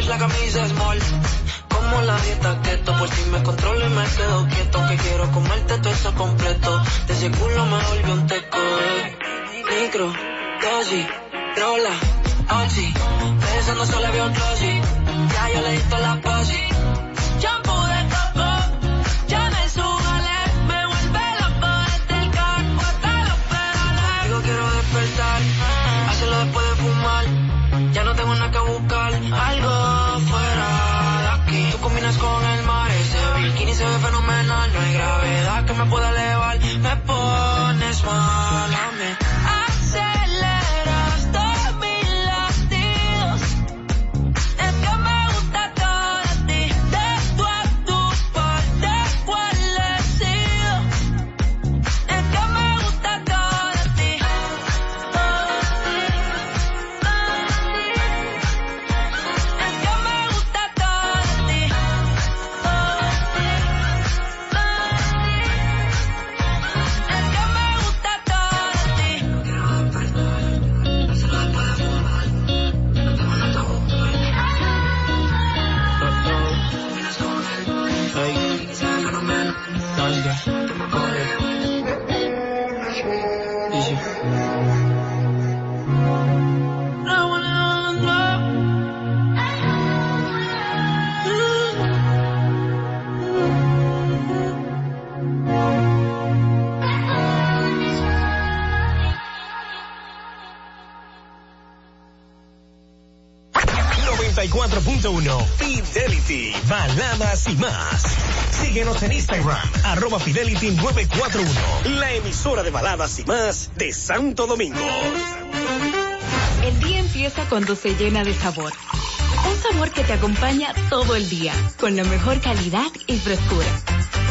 La camisa small. Como la dieta keto. Por si me controlo y me quedo quieto. Que quiero comerte todo eso completo. De ese culo me volvió un teco. Micro, dosis, rola, oxi. Pensando solo había un. Ya yo le di la posi. Baladas y más. Síguenos en Instagram, arroba Fidelity 941, la emisora de baladas y más de Santo Domingo. El día empieza cuando se llena de sabor. Un sabor que te acompaña todo el día, con la mejor calidad y frescura.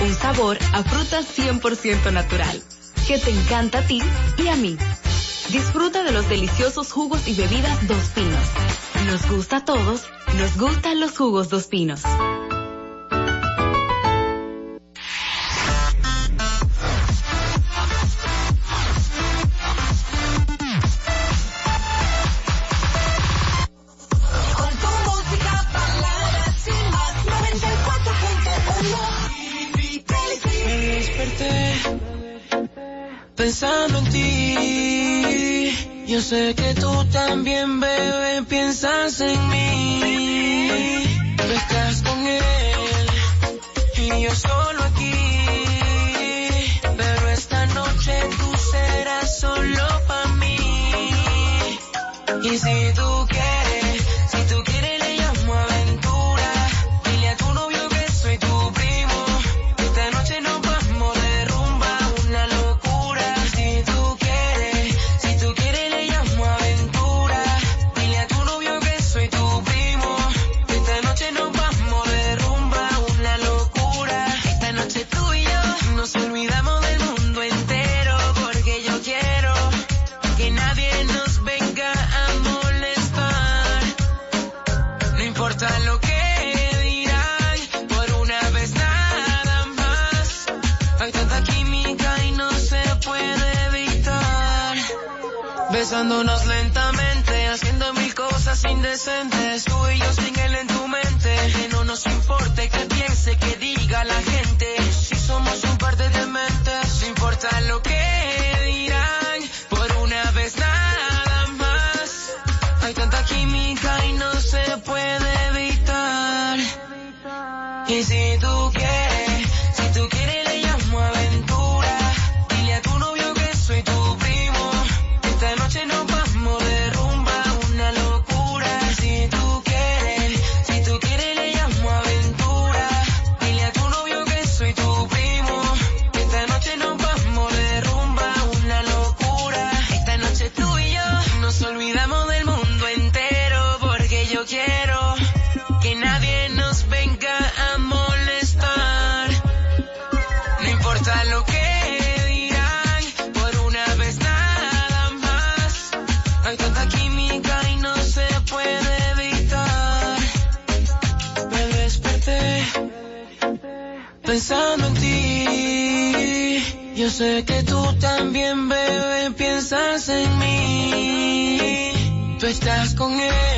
Un sabor a fruta 100% natural, que te encanta a ti y a mí. Disfruta de los deliciosos jugos y bebidas Dos Pinos. Nos gusta a todos, nos gustan los jugos Dos Pinos. Yo sé que tú también, bebé, piensas en mí. Tú estás con él y yo solo aquí. Pero esta noche tú serás solo para mí. Y si tú indecentes. Tú y yo sin él en tu mente. Que no nos importe que piense, que diga la gente. Si somos un par de dementes, no importa lo que sé que tú también, bebé, piensas en mí. Tú estás con él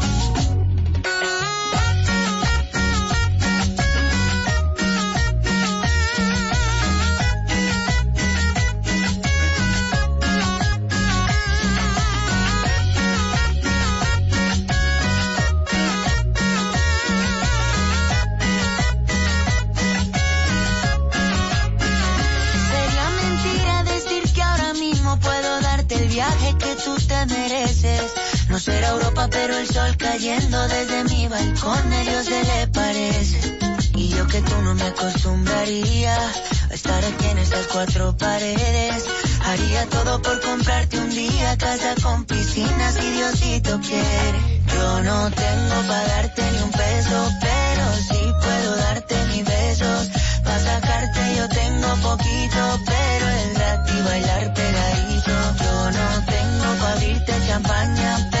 Pero el sol cayendo desde mi balcón a Dios se le parece. Y yo que tú no me acostumbraría a estar aquí en estas cuatro paredes. Haría todo por comprarte un día casa con piscina si Diosito quiere. Yo no tengo para darte ni un peso, pero sí puedo darte mis besos. Para sacarte yo tengo poquito, pero es gratis bailar pegadito. Yo no tengo para abrirte champaña, pero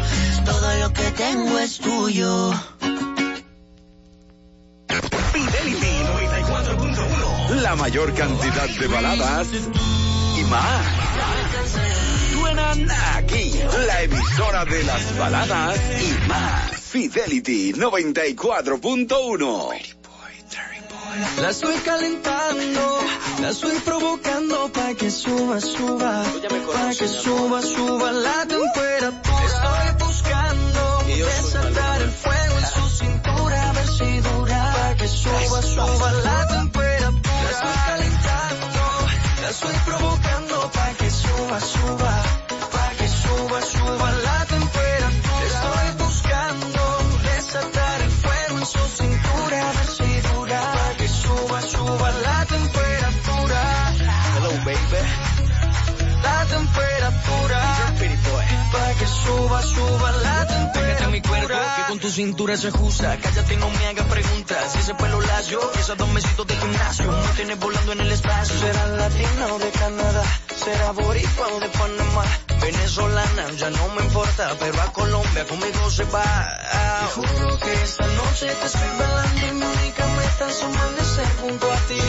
Todo lo que tengo es tuyo. Fidelity 94.1. La mayor cantidad de baladas y más. Suenan aquí, la emisora de las baladas y más. Fidelity 94.1. La estoy calentando, la estoy provocando para que suba, suba, para que suba, suba la temperatura. Estoy buscando desatar el fuego en su cintura, a ver si dura, para que suba, suba la temperatura. La estoy calentando, la estoy provocando para que suba, suba, para que suba, suba la temperatura. Estoy buscando desatar el fuego en su cintura, a ver si dura, suba la suba, suba la temperatura. Mi cuerpo, que con tu cintura se ajusta. Cállate, no me hagas preguntas. Si ese pelo lacio, esos dos mesitos de gimnasio, me tienes volando en el espacio. Será latina o de Canadá, será boricua o de Panamá. Venezolana, ya no me importa, pero a Colombia conmigo se va. Te juro que esta noche te estoy bailando y mi única meta es amanecer junto a ti.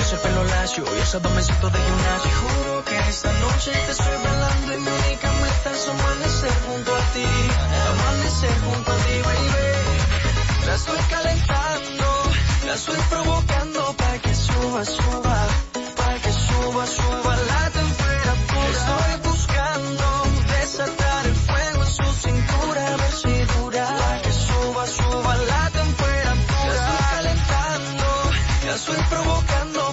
Ese pelo lacio y esos dos mesitos de gimnasio. Te juro que esta noche te estoy bailando y mi única es amanecer junto a ti. Amanecer junto a ti, baby. La estoy calentando, la estoy provocando para que suba, suba, para que suba, suba la temperatura. Estoy buscando desatar el fuego en su cintura, a ver si dura. Para que suba, suba la temperatura. La estoy calentando, la estoy provocando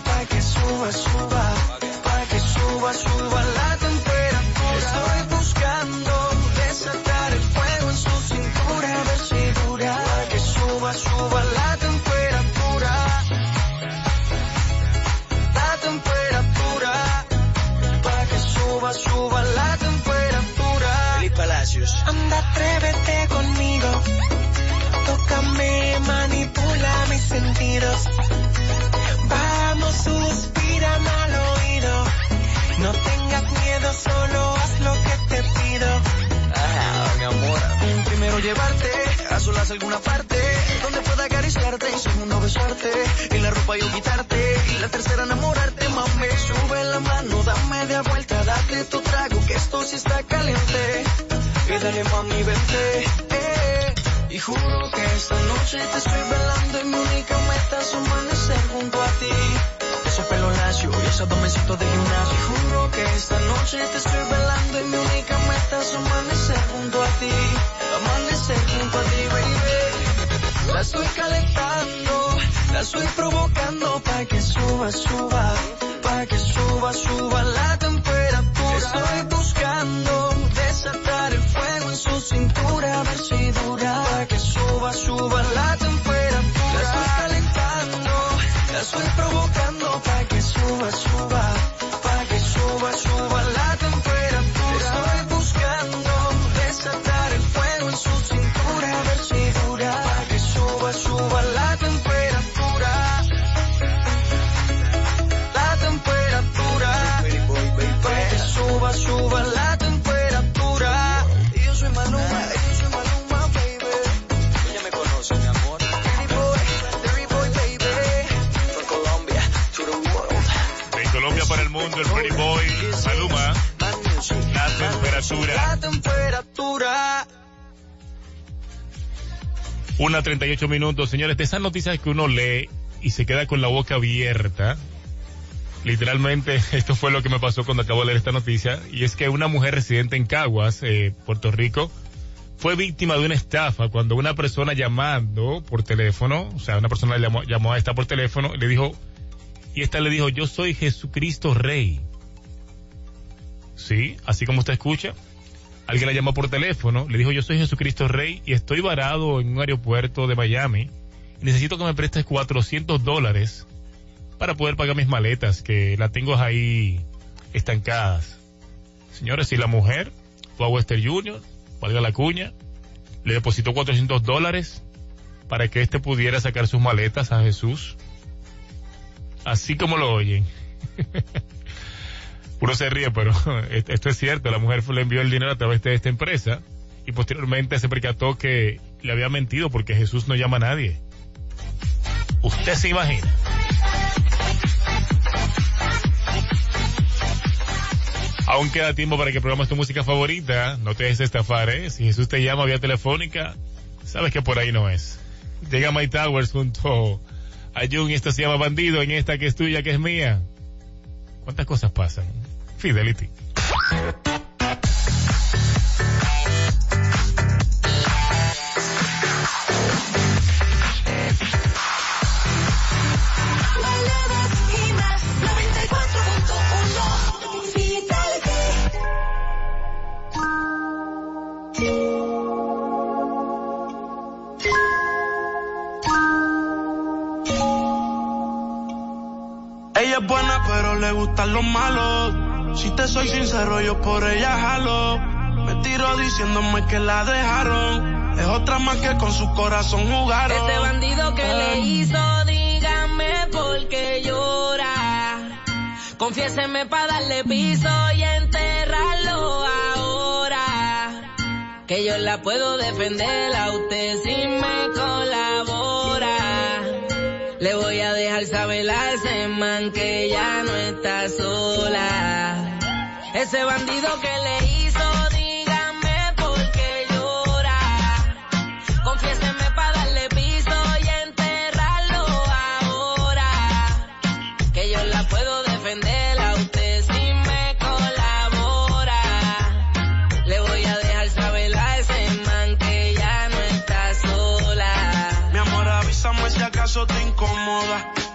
llevarte a solas alguna parte donde pueda acariciarte y segundo besarte y la ropa yo quitarte y la tercera enamorarte, mami. Sube la mano, dame de vuelta, date tu trago que esto sí está caliente. Y dale mami, vente. Eh. Y juro que esta noche te estoy velando y mi única meta es amanecer junto a ti. Ese pelo lacio y esos dos de gimnasio. Y juro que esta noche te estoy velando y mi única meta es amanecer. La estoy calentando, la estoy provocando para que suba, suba, para que suba, suba la temperatura. Estoy buscando desatar el fuego en su cintura, a ver. Para que suba, suba la temperatura. La estoy calentando, la estoy provocando para que suba, suba, para que suba, suba la temperatura. Estoy buscando desatar que suba, suba la temperatura. La temperatura. Para que suba, suba la temperatura. Y yo soy Maluma, yo soy Maluma, baby. Ella me conoce, mi amor. Dirty boy, dirty boy, baby. From Colombia to the world. De Colombia para el mundo, el Pretty Boy, Maluma. La temperatura. Una 38 minutos, señores, de esas noticias que uno lee y se queda con la boca abierta. Literalmente, esto fue lo que me pasó cuando acabo de leer esta noticia, y es que una mujer residente en Caguas, eh, Puerto Rico, fue víctima de una estafa cuando una persona llamando por teléfono, o sea, una persona llamó, llamó a esta por teléfono, le dijo, y esta le dijo, yo soy Jesucristo Rey. Sí, así como usted escucha. Alguien la llamó por teléfono, le dijo yo soy Jesucristo Rey y estoy varado en un aeropuerto de Miami necesito que me prestes 400 dólares para poder pagar mis maletas que las tengo ahí estancadas. Señores, si la mujer fue a Western Union, valga la cuña, le depositó 400 dólares para que éste pudiera sacar sus maletas a Jesús. Así como lo oyen. Uno se ríe, pero esto es cierto. La mujer le envió el dinero a través de esta empresa y posteriormente se percató que le había mentido porque Jesús no llama a nadie. Usted se imagina. Aún queda tiempo para que programes tu música favorita. No te dejes estafar, ¿eh? Si Jesús te llama vía telefónica, sabes que por ahí no es. Llega My Towers junto a Jun y esta se llama Bandido en esta que es tuya, que es mía. ¿Cuántas cosas pasan? Fidelity. Baladas y más 94.1 Fidelity. Ella es buena, pero le gustan los malos. Si te soy sincero, yo por ella jalo. Me tiro diciéndome que la dejaron. Es otra más que con su corazón jugaron. Este bandido que le hizo, dígame por qué llora. Confiéseme para darle piso y enterrarlo ahora. Que yo la puedo defender a usted si me colabora. Le voy a dejar saber a ese man que ya no está sola. Ese bandido que le hizo, dígame por qué llora. Confiéseme para darle piso y enterrarlo ahora. Que yo la puedo defender a usted si me colabora. Le voy a dejar saber a ese man que ya no está sola. Mi amor, avísame si acaso te incomoda.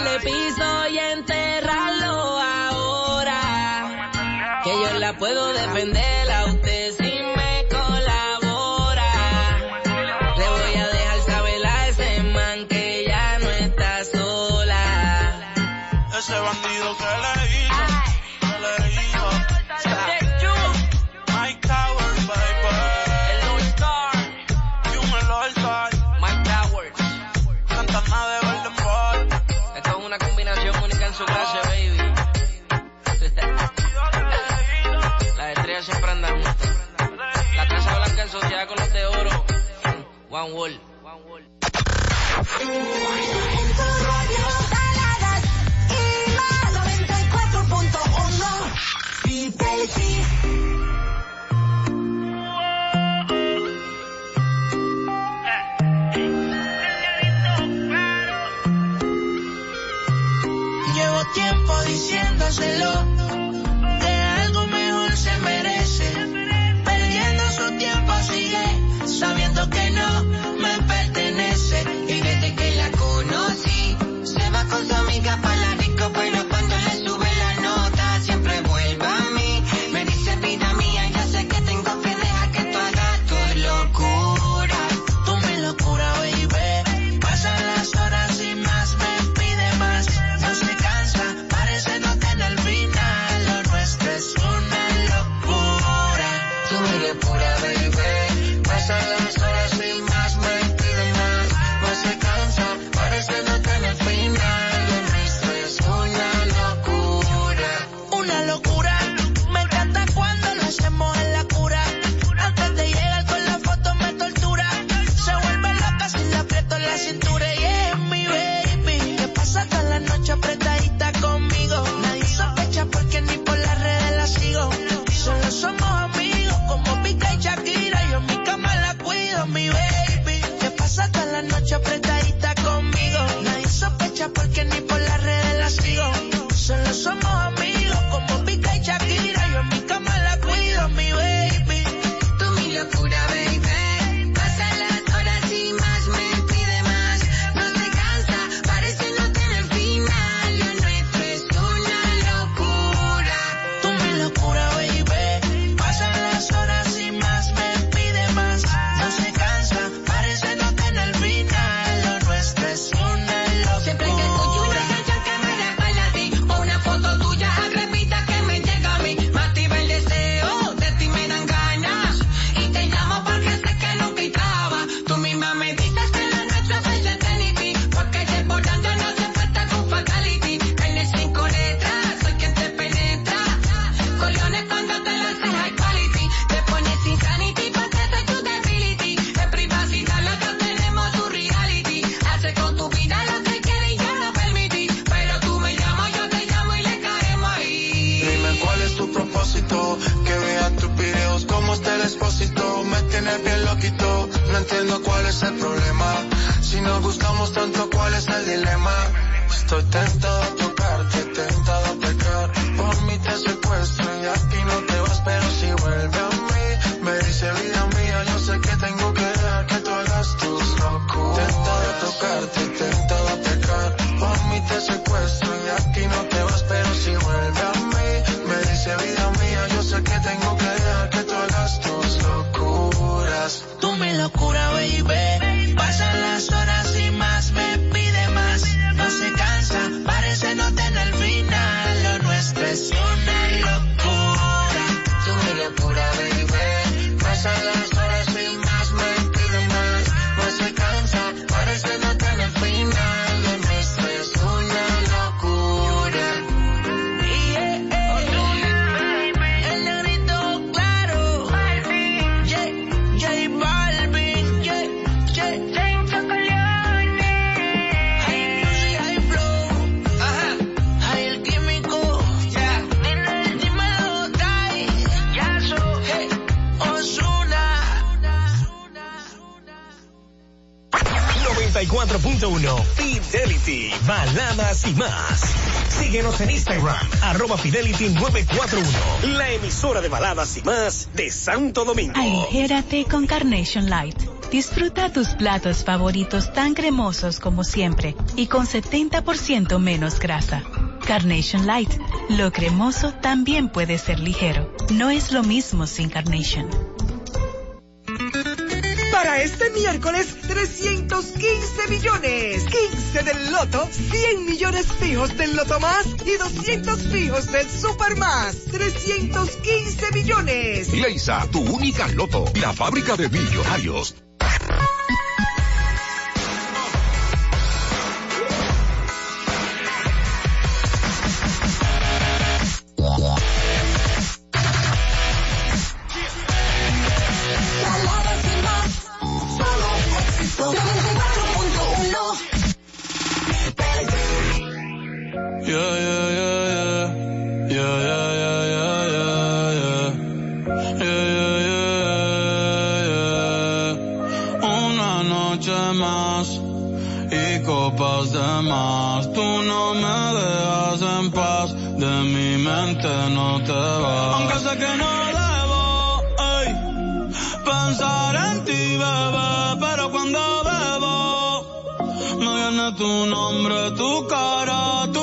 Confiéseme para darle piso y 94.1 Fidelity. Llevo tiempo diciéndoselo, va con arroba Fidelity 941. La emisora de baladas y más de Santo Domingo. Aligérate con Carnation Light. Disfruta tus platos favoritos tan cremosos como siempre y con 70% menos grasa. Carnation Light. Lo cremoso también puede ser ligero. No es lo mismo sin Carnation. Para este miércoles, 315 millones. 15 20 del Loto, 100 millones fijos del Loto Más y 200 fijos del Super Más. 315 millones. Leisa, tu única Loto, la fábrica de millonarios. अमृदुकारा तु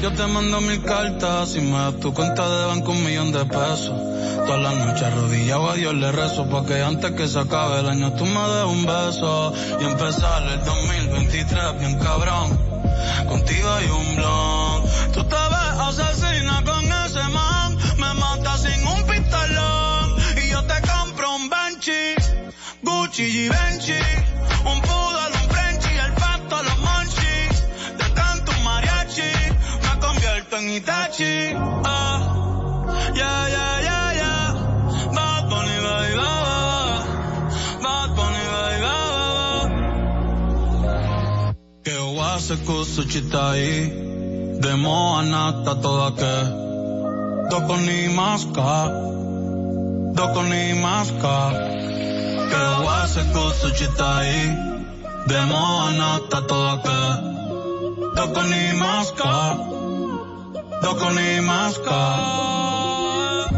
Yo te mando mil cartas y me das tu cuenta de banco un millón de pesos. Todas las noches arrodillado a Dios le rezo pa' que antes que se acabe el año tú me des un beso. Y empezar el 2023 bien cabrón. Contigo hay un blog. Tú te ves asesina con ese man. Me mata sin un pistolón. Y yo te compro un Benchi. Gucci y Benchi. Bunny Tachi. Ah, yeah, yeah, yeah, yeah. Bad Bunny, baby, Bad Bunny, baby, Que oase kusu chitai. Demo anata toda que. Doko ni maska. Doko ni maska. Que oase kusu chitai. Demo anata toda. Doko ni maska. どこにいますか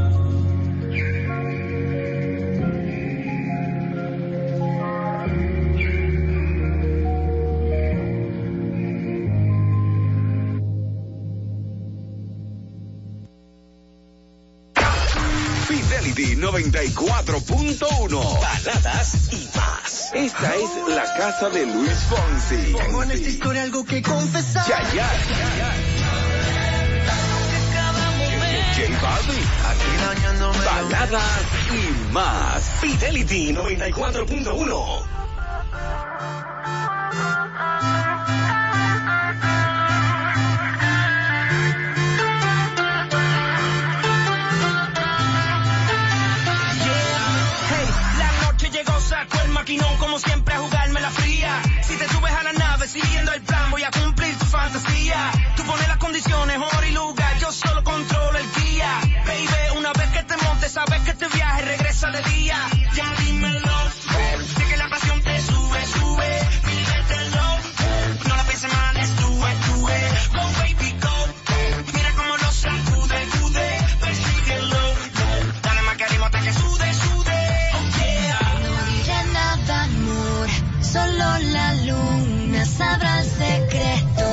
フィデリティ94.1 Baladas y más. Esta es la casa de Luis Fonsi. Tengo en esta historia algo que confesar. ya, ya. J Balvin, aquí dañándome. Baladas y más. Fidelity 94.1. la luna sabrá el secreto.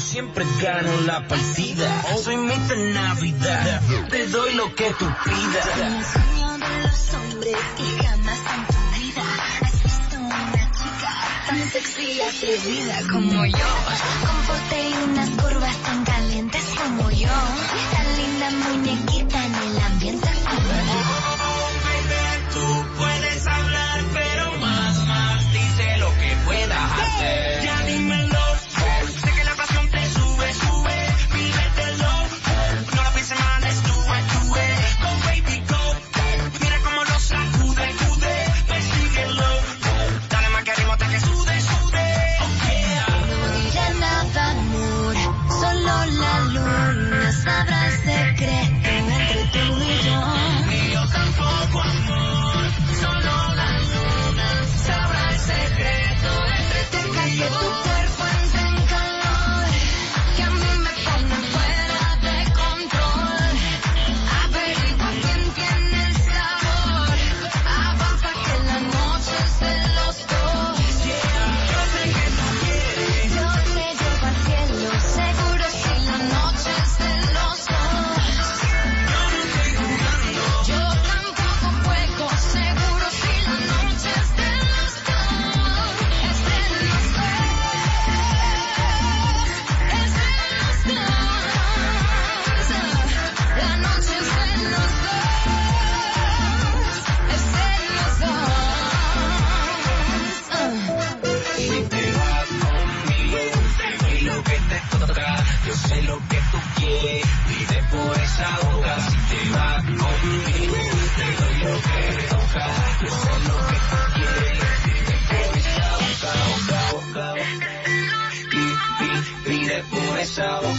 siempre gano la partida. Soy mitad Navidad, te doy lo que tú pidas. El sueño de los hombres que jamás en tu vida has una chica tan sexy y atrevida como yo. Con unas curvas tan calientes como yo. Tan linda muñequita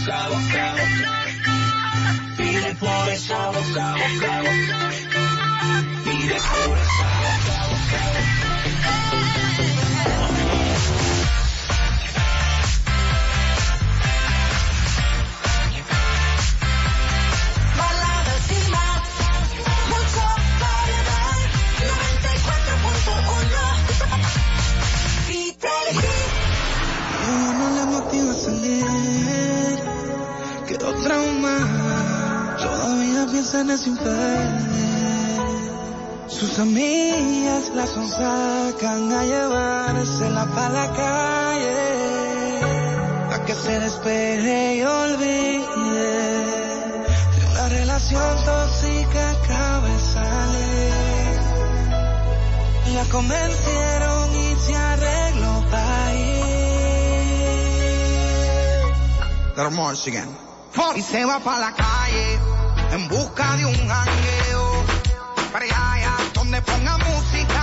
boca, boca, boca. Vive por esa boca, boca, boca. Vive por manzanas infernales. Sus amigas las sacan a llevársela pa' la calle. Pa' que se despeje y olvide de una relación tóxica acaba de salir. La convencieron y se arregló pa' ir. That'll. Y se va pa' la calle en busca de un jangueo. Para allá, donde ponga música.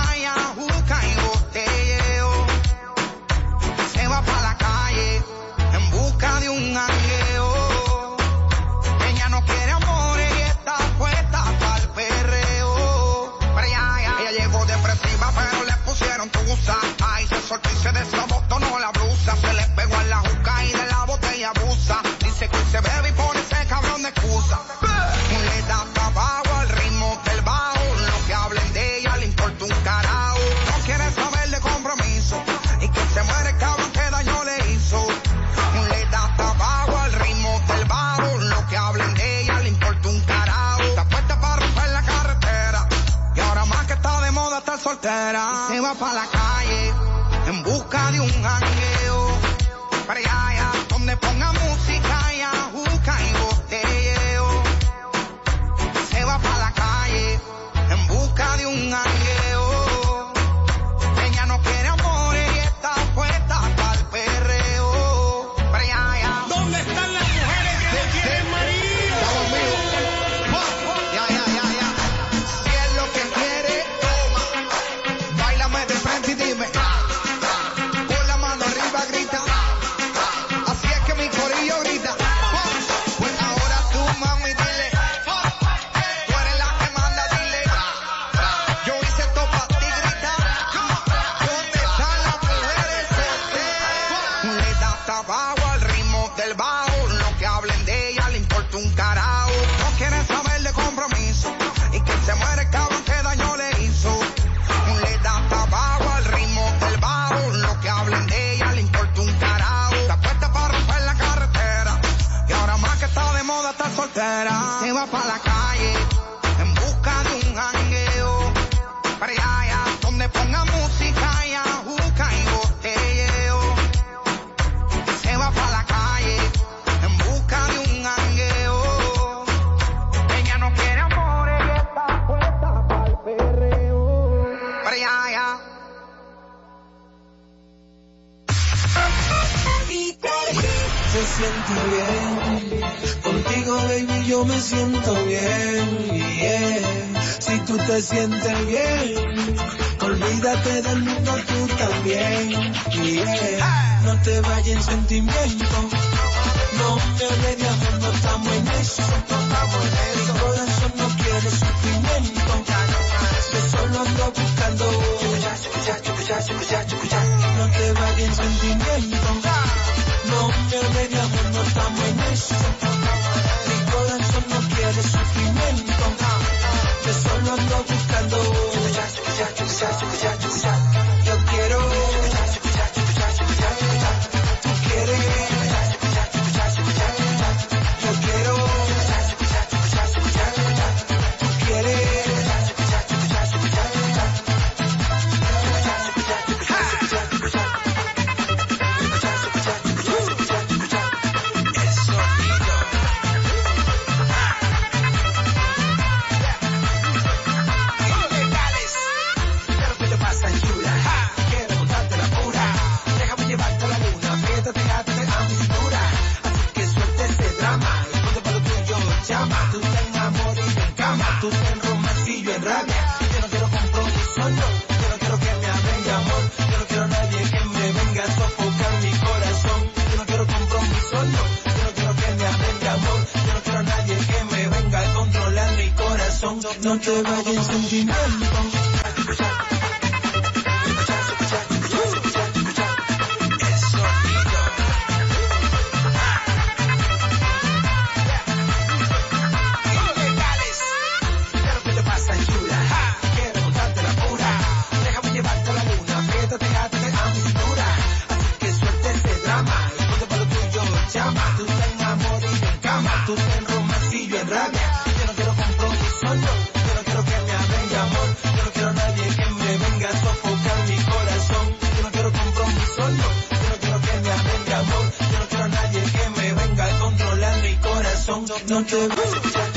don't you?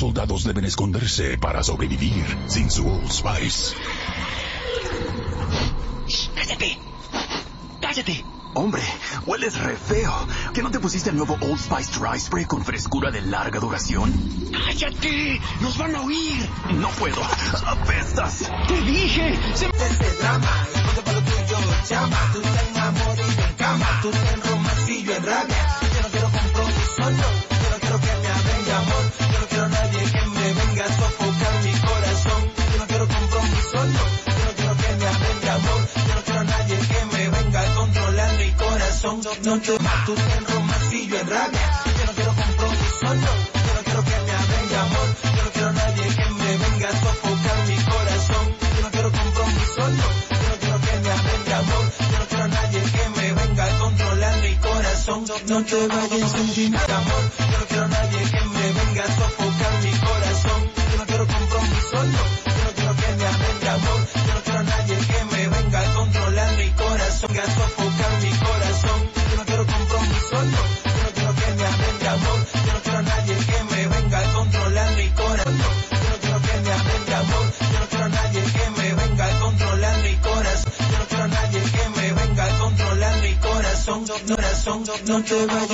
soldados deben esconderse para sobrevivir sin su Old Spice. ¡Cállate! ¡Cállate! Hombre, hueles re feo. ¿Que no te pusiste el nuevo Old Spice Dry Spray con frescura de larga duración? ¡Cállate! ¡Nos van a oír! No puedo. ¡Apestas! ¡Te dije! ¡Se me... Desde drama, tú te enamoras cama, tú te mucho. Tú en romance y yo en rabia. Yo no quiero compromiso, no. Yo no quiero que me hagan amor. Yo no quiero a nadie que me venga a sofocar mi corazón. Yo no quiero compromiso, no. Yo no quiero que me hagan amor. Yo no quiero a nadie que me venga a controlar mi corazón. No, no te vayas sin amor. Don't vayas.